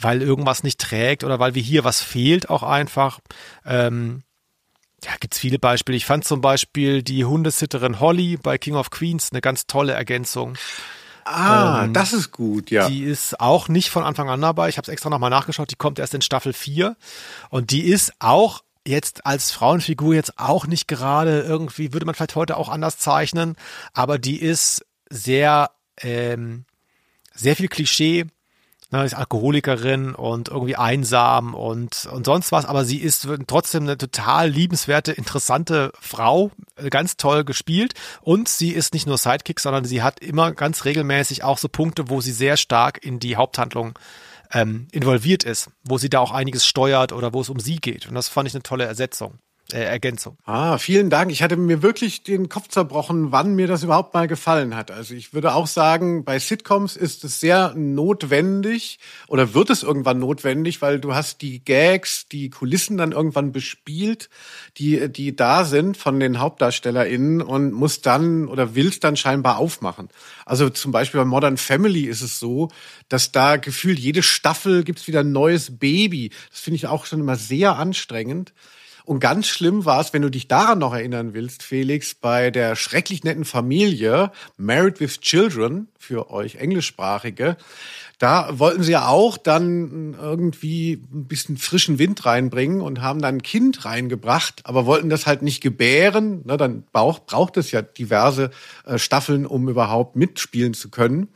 [SPEAKER 2] weil irgendwas nicht trägt oder weil wie hier was fehlt auch einfach. Ähm, ja, gibt's viele Beispiele. Ich fand zum Beispiel die Hundesitterin Holly bei King of Queens eine ganz tolle Ergänzung.
[SPEAKER 1] Ah, ähm, das ist gut, ja.
[SPEAKER 2] Die ist auch nicht von Anfang an dabei. Ich habe es extra nochmal nachgeschaut. Die kommt erst in Staffel 4. Und die ist auch jetzt als Frauenfigur jetzt auch nicht gerade irgendwie, würde man vielleicht heute auch anders zeichnen, aber die ist sehr, ähm, sehr viel Klischee, ne, ist Alkoholikerin und irgendwie einsam und, und sonst was, aber sie ist trotzdem eine total liebenswerte, interessante Frau, äh, ganz toll gespielt. Und sie ist nicht nur Sidekick, sondern sie hat immer ganz regelmäßig auch so Punkte, wo sie sehr stark in die Haupthandlung ähm, involviert ist, wo sie da auch einiges steuert oder wo es um sie geht. Und das fand ich eine tolle Ersetzung äh, Ergänzung.
[SPEAKER 1] Ah, vielen Dank. Ich hatte mir wirklich den Kopf zerbrochen, wann mir das überhaupt mal gefallen hat. Also ich würde auch sagen, bei Sitcoms ist es sehr notwendig oder wird es irgendwann notwendig, weil du hast die Gags, die Kulissen dann irgendwann bespielt, die, die da sind von den HauptdarstellerInnen und musst dann oder willst dann scheinbar aufmachen. Also zum Beispiel bei Modern Family ist es so, dass da gefühlt jede Staffel gibt's wieder ein neues Baby. Das finde ich auch schon immer sehr anstrengend. Und ganz schlimm war es, wenn du dich daran noch erinnern willst, Felix, bei der schrecklich netten Familie Married with Children für euch Englischsprachige. Da wollten sie ja auch dann irgendwie ein bisschen frischen Wind reinbringen und haben dann ein Kind reingebracht, aber wollten das halt nicht gebären. Na, dann braucht es ja diverse äh, Staffeln, um überhaupt mitspielen zu können.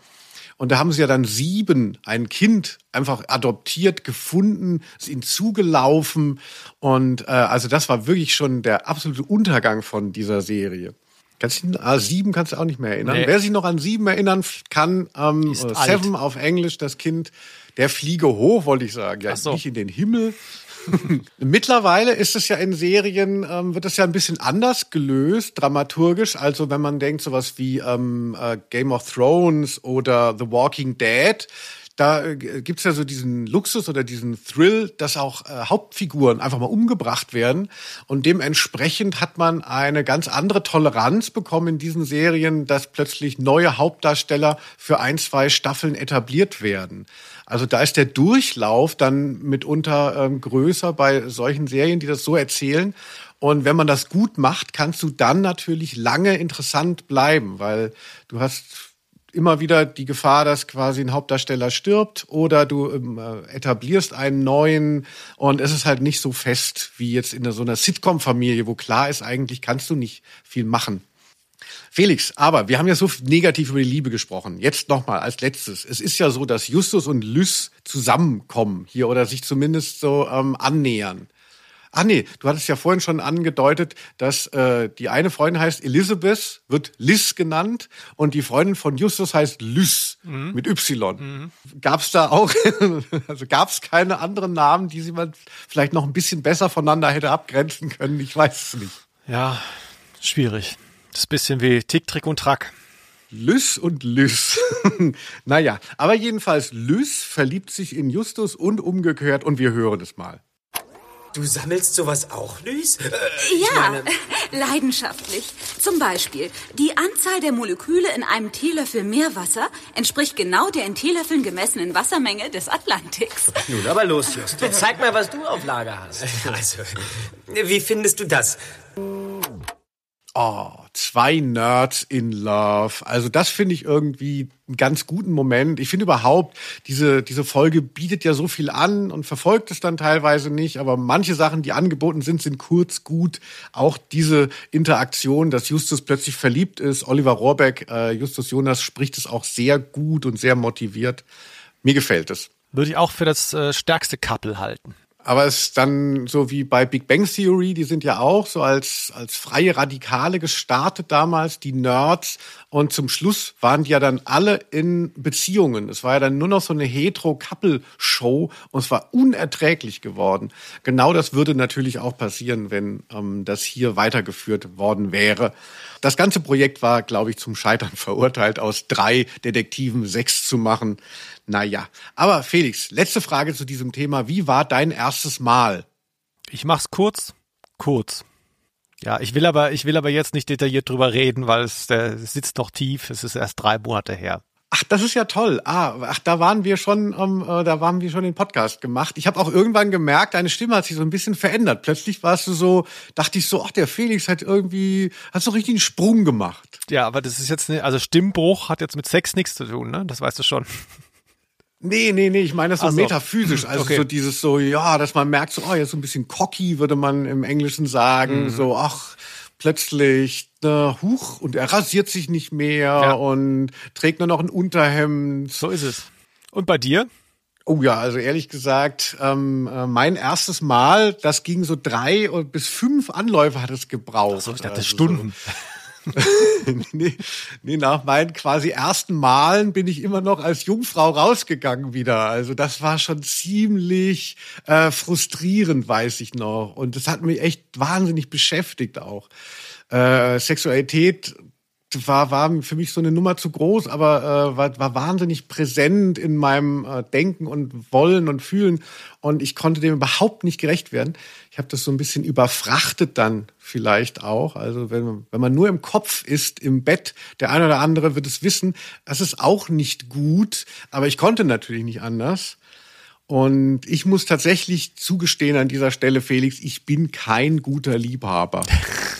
[SPEAKER 1] Und da haben sie ja dann sieben, ein Kind einfach adoptiert, gefunden, ist ihnen zugelaufen. Und äh, also das war wirklich schon der absolute Untergang von dieser Serie. Kannst du ah, sieben kannst du auch nicht mehr erinnern. Nee. Wer sich noch an sieben erinnern kann, ähm, Seven alt. auf Englisch, das Kind, der fliege hoch, wollte ich sagen. Ja, so. nicht in den Himmel, Mittlerweile ist es ja in Serien, ähm, wird es ja ein bisschen anders gelöst, dramaturgisch. Also wenn man denkt, sowas wie ähm, äh, Game of Thrones oder The Walking Dead, da äh, gibt's ja so diesen Luxus oder diesen Thrill, dass auch äh, Hauptfiguren einfach mal umgebracht werden. Und dementsprechend hat man eine ganz andere Toleranz bekommen in diesen Serien, dass plötzlich neue Hauptdarsteller für ein, zwei Staffeln etabliert werden. Also da ist der Durchlauf dann mitunter ähm, größer bei solchen Serien, die das so erzählen. Und wenn man das gut macht, kannst du dann natürlich lange interessant bleiben, weil du hast immer wieder die Gefahr, dass quasi ein Hauptdarsteller stirbt oder du ähm, äh, etablierst einen neuen und es ist halt nicht so fest wie jetzt in so einer Sitcom-Familie, wo klar ist, eigentlich kannst du nicht viel machen. Felix, aber wir haben ja so negativ über die Liebe gesprochen. Jetzt nochmal als letztes. Es ist ja so, dass Justus und Lys zusammenkommen hier oder sich zumindest so ähm, annähern. Ach nee, du hattest ja vorhin schon angedeutet, dass äh, die eine Freundin heißt Elizabeth, wird Liz genannt und die Freundin von Justus heißt Lys mhm. mit Y. Mhm. Gab es da auch, also gab es keine anderen Namen, die sie mal vielleicht noch ein bisschen besser voneinander hätte abgrenzen können? Ich weiß es nicht.
[SPEAKER 2] Ja, schwierig. Das ist ein bisschen wie Tick, Trick und Track.
[SPEAKER 1] Lys und Lys. naja, aber jedenfalls Lys verliebt sich in Justus und umgekehrt und wir hören es mal.
[SPEAKER 6] Du sammelst sowas auch, Lys? Äh,
[SPEAKER 10] ja, leidenschaftlich. Zum Beispiel, die Anzahl der Moleküle in einem Teelöffel Meerwasser entspricht genau der in Teelöffeln gemessenen Wassermenge des Atlantiks.
[SPEAKER 6] Nun aber los, Justus. Zeig mal, was du auf Lager hast. Also, wie findest du das?
[SPEAKER 1] Oh, zwei Nerds in Love. Also das finde ich irgendwie einen ganz guten Moment. Ich finde überhaupt, diese, diese Folge bietet ja so viel an und verfolgt es dann teilweise nicht, aber manche Sachen, die angeboten sind, sind kurz gut. Auch diese Interaktion, dass Justus plötzlich verliebt ist. Oliver Rohrbeck, äh, Justus Jonas spricht es auch sehr gut und sehr motiviert. Mir gefällt es.
[SPEAKER 2] Würde ich auch für das äh, stärkste Couple halten.
[SPEAKER 1] Aber es ist dann so wie bei Big Bang Theory, die sind ja auch so als, als freie Radikale gestartet damals, die Nerds. Und zum Schluss waren die ja dann alle in Beziehungen. Es war ja dann nur noch so eine Hetero-Couple-Show und es war unerträglich geworden. Genau das würde natürlich auch passieren, wenn ähm, das hier weitergeführt worden wäre. Das ganze Projekt war, glaube ich, zum Scheitern verurteilt, aus drei Detektiven sechs zu machen. Naja, aber Felix, letzte Frage zu diesem Thema. Wie war dein erstes Mal?
[SPEAKER 2] Ich mach's kurz, kurz. Ja, ich will aber, ich will aber jetzt nicht detailliert drüber reden, weil es der sitzt noch tief. Es ist erst drei Monate her.
[SPEAKER 1] Ach, das ist ja toll. Ah, ach, da waren wir schon, ähm, äh, da waren wir schon den Podcast gemacht. Ich habe auch irgendwann gemerkt, deine Stimme hat sich so ein bisschen verändert. Plötzlich warst du so, dachte ich so, ach, der Felix hat irgendwie, hat so richtig einen Sprung gemacht.
[SPEAKER 2] Ja, aber das ist jetzt, ne, also Stimmbruch hat jetzt mit Sex nichts zu tun, ne? Das weißt du schon.
[SPEAKER 1] Nee, nee, nee, ich meine das so,
[SPEAKER 2] Ach so.
[SPEAKER 1] metaphysisch. Also
[SPEAKER 2] Okay.
[SPEAKER 1] so dieses so, ja, dass man merkt, so, oh, jetzt so ein bisschen cocky, würde man im Englischen sagen.
[SPEAKER 2] Mhm.
[SPEAKER 1] So, ach, plötzlich, ne, huch, und er rasiert sich nicht mehr
[SPEAKER 2] Ja.
[SPEAKER 1] und trägt nur noch ein Unterhemd.
[SPEAKER 2] So ist es. Und bei dir?
[SPEAKER 1] Oh ja, also ehrlich gesagt, ähm, äh, mein erstes Mal, das ging so drei bis fünf Anläufe hat es gebraucht.
[SPEAKER 2] Ach so, ich dachte
[SPEAKER 1] Also
[SPEAKER 2] Stunden.
[SPEAKER 1] nee, nee, nach meinen quasi ersten Malen bin ich immer noch als Jungfrau rausgegangen wieder. Also das war schon ziemlich äh, frustrierend, weiß ich noch. Und das hat mich echt wahnsinnig beschäftigt auch. Äh, Sexualität war, war für mich so eine Nummer zu groß, aber äh, war, war wahnsinnig präsent in meinem äh, Denken und Wollen und Fühlen. Und ich konnte dem überhaupt nicht gerecht werden. Ich habe das so ein bisschen überfrachtet dann vielleicht auch. Also wenn, wenn man nur im Kopf ist, im Bett, der eine oder andere wird es wissen, das ist auch nicht gut. Aber ich konnte natürlich nicht anders. Und ich muss tatsächlich zugestehen an dieser Stelle, Felix, ich bin kein guter Liebhaber.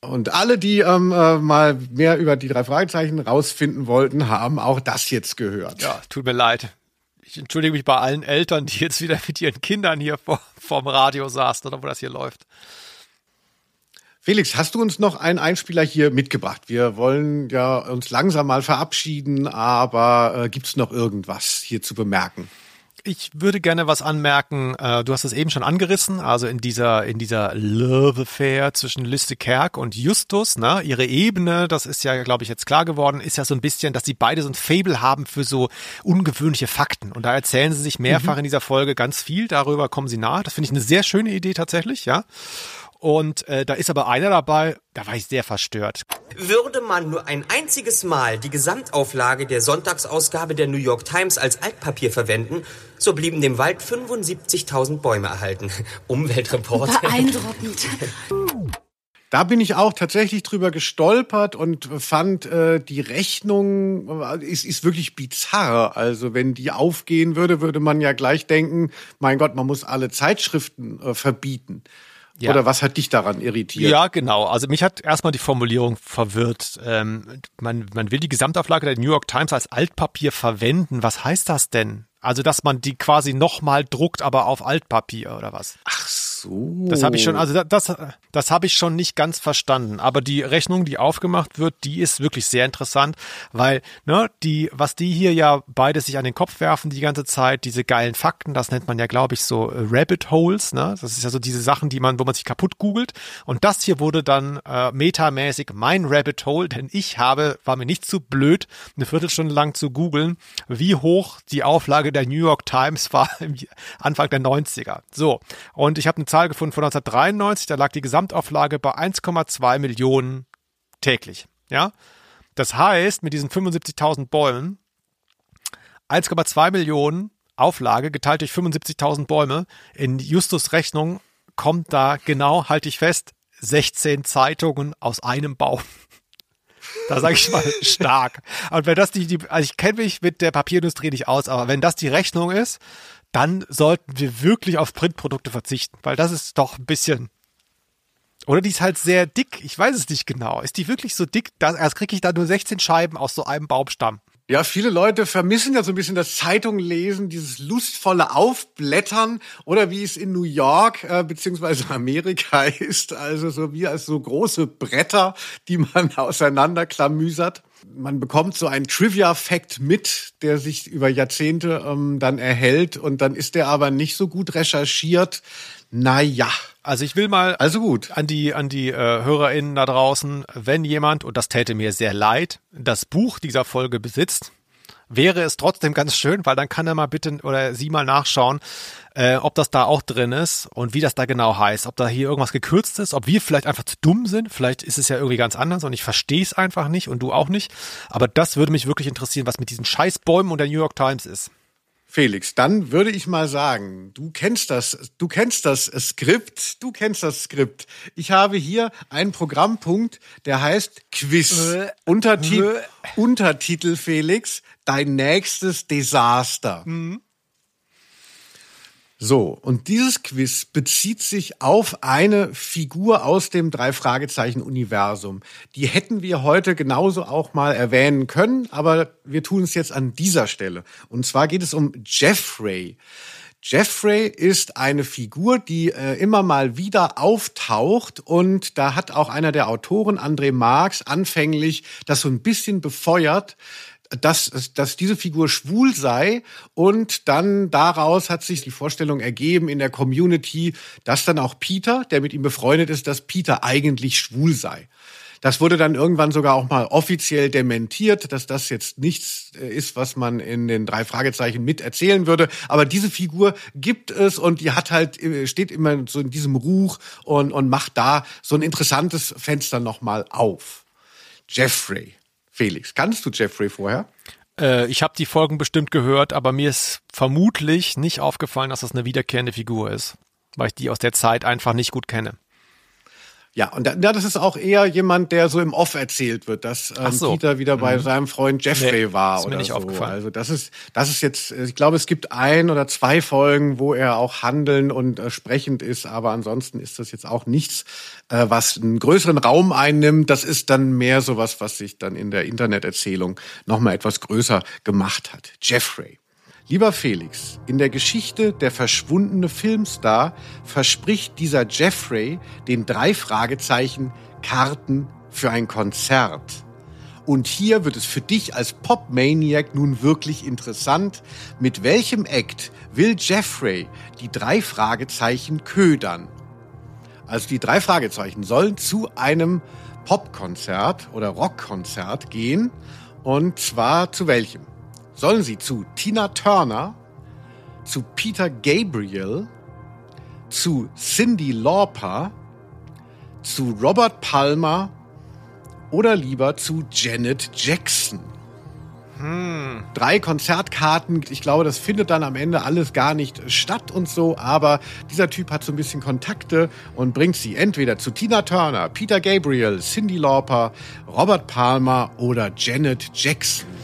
[SPEAKER 1] Und alle, die ähm, äh, mal mehr über die drei Fragezeichen rausfinden wollten, haben auch das jetzt gehört.
[SPEAKER 2] Ja, tut mir leid. Ich entschuldige mich bei allen Eltern, die jetzt wieder mit ihren Kindern hier vor, vorm Radio saßen oder wo das hier läuft.
[SPEAKER 1] Felix, hast du uns noch einen Einspieler hier mitgebracht? Wir wollen ja uns langsam mal verabschieden, aber äh, gibt es noch irgendwas hier zu bemerken?
[SPEAKER 2] Ich würde gerne was anmerken. Äh, du hast es eben schon angerissen. Also in dieser in dieser Love Affair zwischen Liste Kerk und Justus, ne, ihre Ebene, das ist ja, glaube ich, jetzt klar geworden, ist ja so ein bisschen, dass sie beide so ein Fable haben für so ungewöhnliche Fakten. Und da erzählen sie sich mehrfach in dieser Folge ganz viel. Darüber kommen sie nahe. Das finde ich eine sehr schöne Idee tatsächlich, ja. Und äh, da ist aber einer dabei, da war ich sehr verstört.
[SPEAKER 5] Würde man nur ein einziges Mal die Gesamtauflage der Sonntagsausgabe der New York Times als Altpapier verwenden, so blieben dem Wald 75.000 Bäume erhalten. Umweltreport.
[SPEAKER 10] Beeindruckend.
[SPEAKER 1] Da bin ich auch tatsächlich drüber gestolpert und fand, äh, die Rechnung äh, ist, ist wirklich bizarr. Also wenn die aufgehen würde, würde man ja gleich denken, mein Gott, man muss alle Zeitschriften äh, verbieten.
[SPEAKER 2] Ja.
[SPEAKER 1] Oder was hat dich daran irritiert?
[SPEAKER 2] Ja, genau. Also mich hat erstmal die Formulierung verwirrt. Ähm, man, man will die Gesamtauflage der New York Times als Altpapier verwenden. Was heißt das denn? Also, dass man die quasi nochmal druckt, aber auf Altpapier oder was?
[SPEAKER 1] Ach so.
[SPEAKER 2] Das habe ich schon, also das, das habe ich schon nicht ganz verstanden. Aber die Rechnung, die aufgemacht wird, die ist wirklich sehr interessant, weil, ne, die, was die hier ja beide sich an den Kopf werfen die ganze Zeit, diese geilen Fakten, das nennt man ja, glaube ich, so äh, Rabbit Holes, ne? Das ist ja so diese Sachen, die man, wo man sich kaputt googelt. Und das hier wurde dann äh, metamäßig mein Rabbit Hole, denn ich habe, war mir nicht zu blöd, eine Viertelstunde lang zu googeln, wie hoch die Auflage der New York Times war im Anfang der 90er. So. Und ich habe eine Zahl gefunden von 1993, da lag die Gesamtauflage bei 1,2 Millionen täglich. Ja. Das heißt, mit diesen 75.000 Bäumen, 1,2 Millionen Auflage geteilt durch 75.000 Bäume, in Justus Rechnung kommt da genau, halte ich fest, 16 Zeitungen aus einem Baum. Da sage ich mal stark. Und wenn das die, die also ich kenne mich mit der Papierindustrie nicht aus, aber wenn das die Rechnung ist, dann sollten wir wirklich auf Printprodukte verzichten, weil das ist doch ein bisschen. Oder die ist halt sehr dick. Ich weiß es nicht genau. Ist die wirklich so dick? Da, erst kriege ich da nur 16 Scheiben aus so einem Baumstamm.
[SPEAKER 1] Ja, viele Leute vermissen ja so ein bisschen das Zeitunglesen, dieses lustvolle Aufblättern oder wie es in New York äh, beziehungsweise Amerika ist, also so wie als so große Bretter, die man auseinanderklamüsert. Man bekommt so einen Trivia-Fact mit, der sich über Jahrzehnte ähm, dann erhält und dann ist der aber nicht so gut recherchiert. Naja.
[SPEAKER 2] Also ich will mal
[SPEAKER 1] also gut
[SPEAKER 2] an die an die äh, HörerInnen da draußen, wenn jemand und das täte mir sehr leid, das Buch dieser Folge besitzt, wäre es trotzdem ganz schön, weil dann kann er mal bitte oder sie mal nachschauen, äh, ob das da auch drin ist und wie das da genau heißt, ob da hier irgendwas gekürzt ist, ob wir vielleicht einfach zu dumm sind, vielleicht ist es ja irgendwie ganz anders und ich verstehe es einfach nicht und du auch nicht, aber das würde mich wirklich interessieren, was mit diesen Scheißbäumen und der New York Times ist.
[SPEAKER 1] Felix, dann würde ich mal sagen, du kennst das, du kennst das Skript, du kennst das Skript. Ich habe hier einen Programmpunkt, der heißt Quiz.
[SPEAKER 2] Äh,
[SPEAKER 1] Unterti
[SPEAKER 2] äh.
[SPEAKER 1] Untertitel Felix, dein nächstes Desaster.
[SPEAKER 2] Mhm.
[SPEAKER 1] So, und dieses Quiz bezieht sich auf eine Figur aus dem Drei-Fragezeichen-Universum. Die hätten wir heute genauso auch mal erwähnen können, aber wir tun es jetzt an dieser Stelle. Und zwar geht es um Jeffrey. Jeffrey ist eine Figur, die äh, immer mal wieder auftaucht und da hat auch einer der Autoren, André Marx, anfänglich das so ein bisschen befeuert, dass, dass diese Figur schwul sei und dann daraus hat sich die Vorstellung ergeben in der Community, dass dann auch Peter, der mit ihm befreundet ist, dass Peter eigentlich schwul sei. Das wurde dann irgendwann sogar auch mal offiziell dementiert, dass das jetzt nichts äh, ist, was man in den drei Fragezeichen mit erzählen würde. Aber diese Figur gibt es und die hat halt, äh, steht immer so in diesem Ruch und, und macht da so ein interessantes Fenster nochmal auf. Jeffrey. Felix, kannst du Jeffrey vorher?
[SPEAKER 2] Äh, ich habe die Folgen bestimmt gehört, aber mir ist vermutlich nicht aufgefallen, dass das eine wiederkehrende Figur ist, weil ich die aus der Zeit einfach nicht gut kenne.
[SPEAKER 1] Ja, und da, ja, das ist auch eher jemand, der so im Off erzählt wird, dass ähm,
[SPEAKER 2] so.
[SPEAKER 1] Peter wieder bei
[SPEAKER 2] Mhm.
[SPEAKER 1] seinem Freund Jeffrey
[SPEAKER 2] Nee,
[SPEAKER 1] war
[SPEAKER 2] ist mir
[SPEAKER 1] oder
[SPEAKER 2] nicht
[SPEAKER 1] so.
[SPEAKER 2] aufgefallen.
[SPEAKER 1] Also das ist, das ist jetzt, ich glaube, es gibt ein oder zwei Folgen, wo er auch handeln und äh, sprechend ist, aber ansonsten ist das jetzt auch nichts, äh, was einen größeren Raum einnimmt. Das ist dann mehr sowas, was sich dann in der Interneterzählung nochmal etwas größer gemacht hat. Jeffrey. Lieber Felix, in der Geschichte der verschwundene Filmstar verspricht dieser Jeffrey den drei Fragezeichen Karten für ein Konzert. Und hier wird es für dich als Pop-Maniac nun wirklich interessant. Mit welchem Act will Jeffrey die drei Fragezeichen ködern? Also die drei Fragezeichen sollen zu einem Popkonzert oder Rockkonzert gehen. Und zwar zu welchem? Sollen sie zu Tina Turner, zu Peter Gabriel, zu Cindy Lauper, zu Robert Palmer oder lieber zu Janet Jackson?
[SPEAKER 2] Hm.
[SPEAKER 1] Drei Konzertkarten, ich glaube, das findet dann am Ende alles gar nicht statt und so, aber dieser Typ hat so ein bisschen Kontakte und bringt sie entweder zu Tina Turner, Peter Gabriel, Cindy Lauper, Robert Palmer oder Janet Jackson.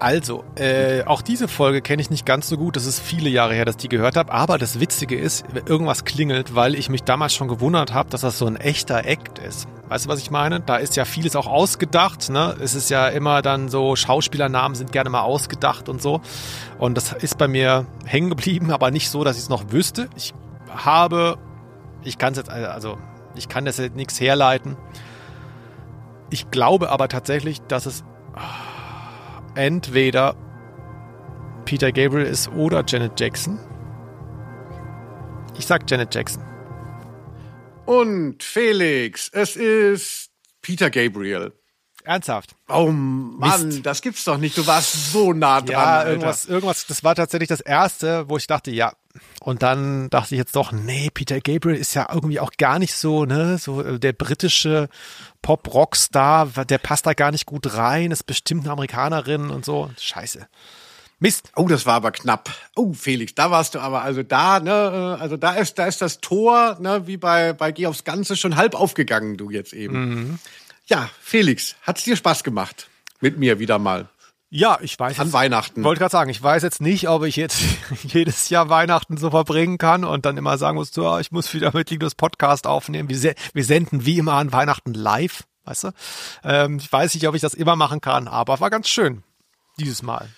[SPEAKER 2] Also, äh, auch diese Folge kenne ich nicht ganz so gut. Das ist viele Jahre her, dass ich die gehört habe. Aber das Witzige ist, irgendwas klingelt, weil ich mich damals schon gewundert habe, dass das so ein echter Act ist. Weißt du, was ich meine? Da ist ja vieles auch ausgedacht. Ne? Es ist ja immer dann so, Schauspielernamen sind gerne mal ausgedacht und so. Und das ist bei mir hängen geblieben, aber nicht so, dass ich es noch wüsste. Ich habe, ich kann es jetzt, also ich kann das jetzt nichts herleiten. Ich glaube aber tatsächlich, dass es entweder Peter Gabriel ist oder Janet Jackson. Ich sag Janet Jackson.
[SPEAKER 1] Und Felix, es ist Peter Gabriel.
[SPEAKER 2] Ernsthaft?
[SPEAKER 1] Oh Mann,
[SPEAKER 2] Mist.
[SPEAKER 1] das gibt's doch nicht. Du warst so nah dran.
[SPEAKER 2] Ja,
[SPEAKER 1] Alter.
[SPEAKER 2] irgendwas, irgendwas, das war tatsächlich das erste, wo ich dachte, ja. Und dann dachte ich jetzt doch, nee, Peter Gabriel ist ja irgendwie auch gar nicht so, ne, so äh, der britische Pop-Rockstar, der passt da gar nicht gut rein, ist bestimmt eine Amerikanerin und so. Scheiße. Mist.
[SPEAKER 1] Oh, das war aber knapp. Oh, Felix, da warst du aber also da, ne, äh, also da ist, da ist das Tor, ne, wie bei bei Geh aufs Ganze schon halb aufgegangen, du jetzt eben.
[SPEAKER 2] Mhm.
[SPEAKER 1] Ja, Felix, hat's dir Spaß gemacht mit mir wieder mal?
[SPEAKER 2] Ja, ich weiß.
[SPEAKER 1] An
[SPEAKER 2] jetzt-
[SPEAKER 1] Weihnachten.
[SPEAKER 2] Wollte gerade sagen, ich weiß jetzt nicht, ob ich jetzt jedes Jahr Weihnachten so verbringen kann und dann immer sagen muss, ja, ich muss wieder mit Linus Podcast aufnehmen. Wir, se- wir senden wie immer an Weihnachten live, weißt du? Ähm, ich weiß nicht, ob ich das immer machen kann, aber war ganz schön. dieses Mal?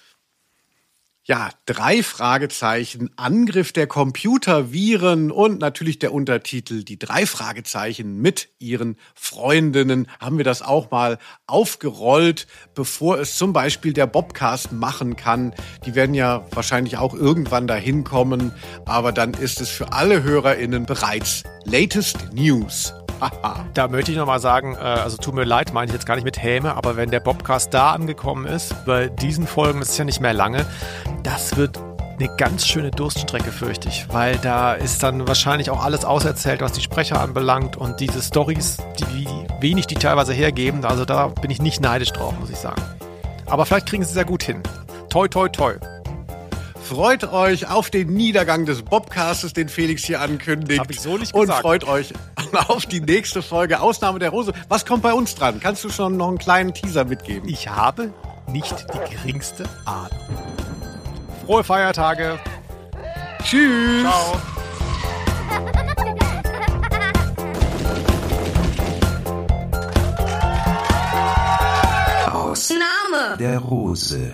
[SPEAKER 1] Ja, drei Fragezeichen, Angriff der Computerviren und natürlich der Untertitel Die drei Fragezeichen mit ihren Freundinnen haben wir das auch mal aufgerollt, bevor es zum Beispiel der Bobcast machen kann. Die werden ja wahrscheinlich auch irgendwann dahin kommen, aber dann ist es für alle HörerInnen bereits Latest News.
[SPEAKER 2] Da möchte ich nochmal sagen, äh, also tut mir leid, meine ich jetzt gar nicht mit Häme, aber wenn der Bobcast da angekommen ist, bei diesen Folgen, das ist ja nicht mehr lange, das wird eine ganz schöne Durststrecke, fürchte ich, weil da ist dann wahrscheinlich auch alles auserzählt, was die Sprecher anbelangt und diese Stories, die, wie wenig die teilweise hergeben, also da bin ich nicht neidisch drauf, muss ich sagen. Aber vielleicht kriegen sie es sehr gut hin. Toi, toi, toi.
[SPEAKER 1] Freut euch auf den Niedergang des Bobcastes, den Felix hier ankündigt.
[SPEAKER 2] Hab ich so nicht
[SPEAKER 1] Und
[SPEAKER 2] gesagt.
[SPEAKER 1] freut euch auf die nächste Folge Ausnahme der Rose. Was kommt bei uns dran? Kannst du schon noch einen kleinen Teaser mitgeben?
[SPEAKER 2] Ich habe nicht die geringste Ahnung. Frohe Feiertage.
[SPEAKER 1] Tschüss.
[SPEAKER 2] Ciao.
[SPEAKER 11] Aus
[SPEAKER 10] Name.
[SPEAKER 11] der Rose.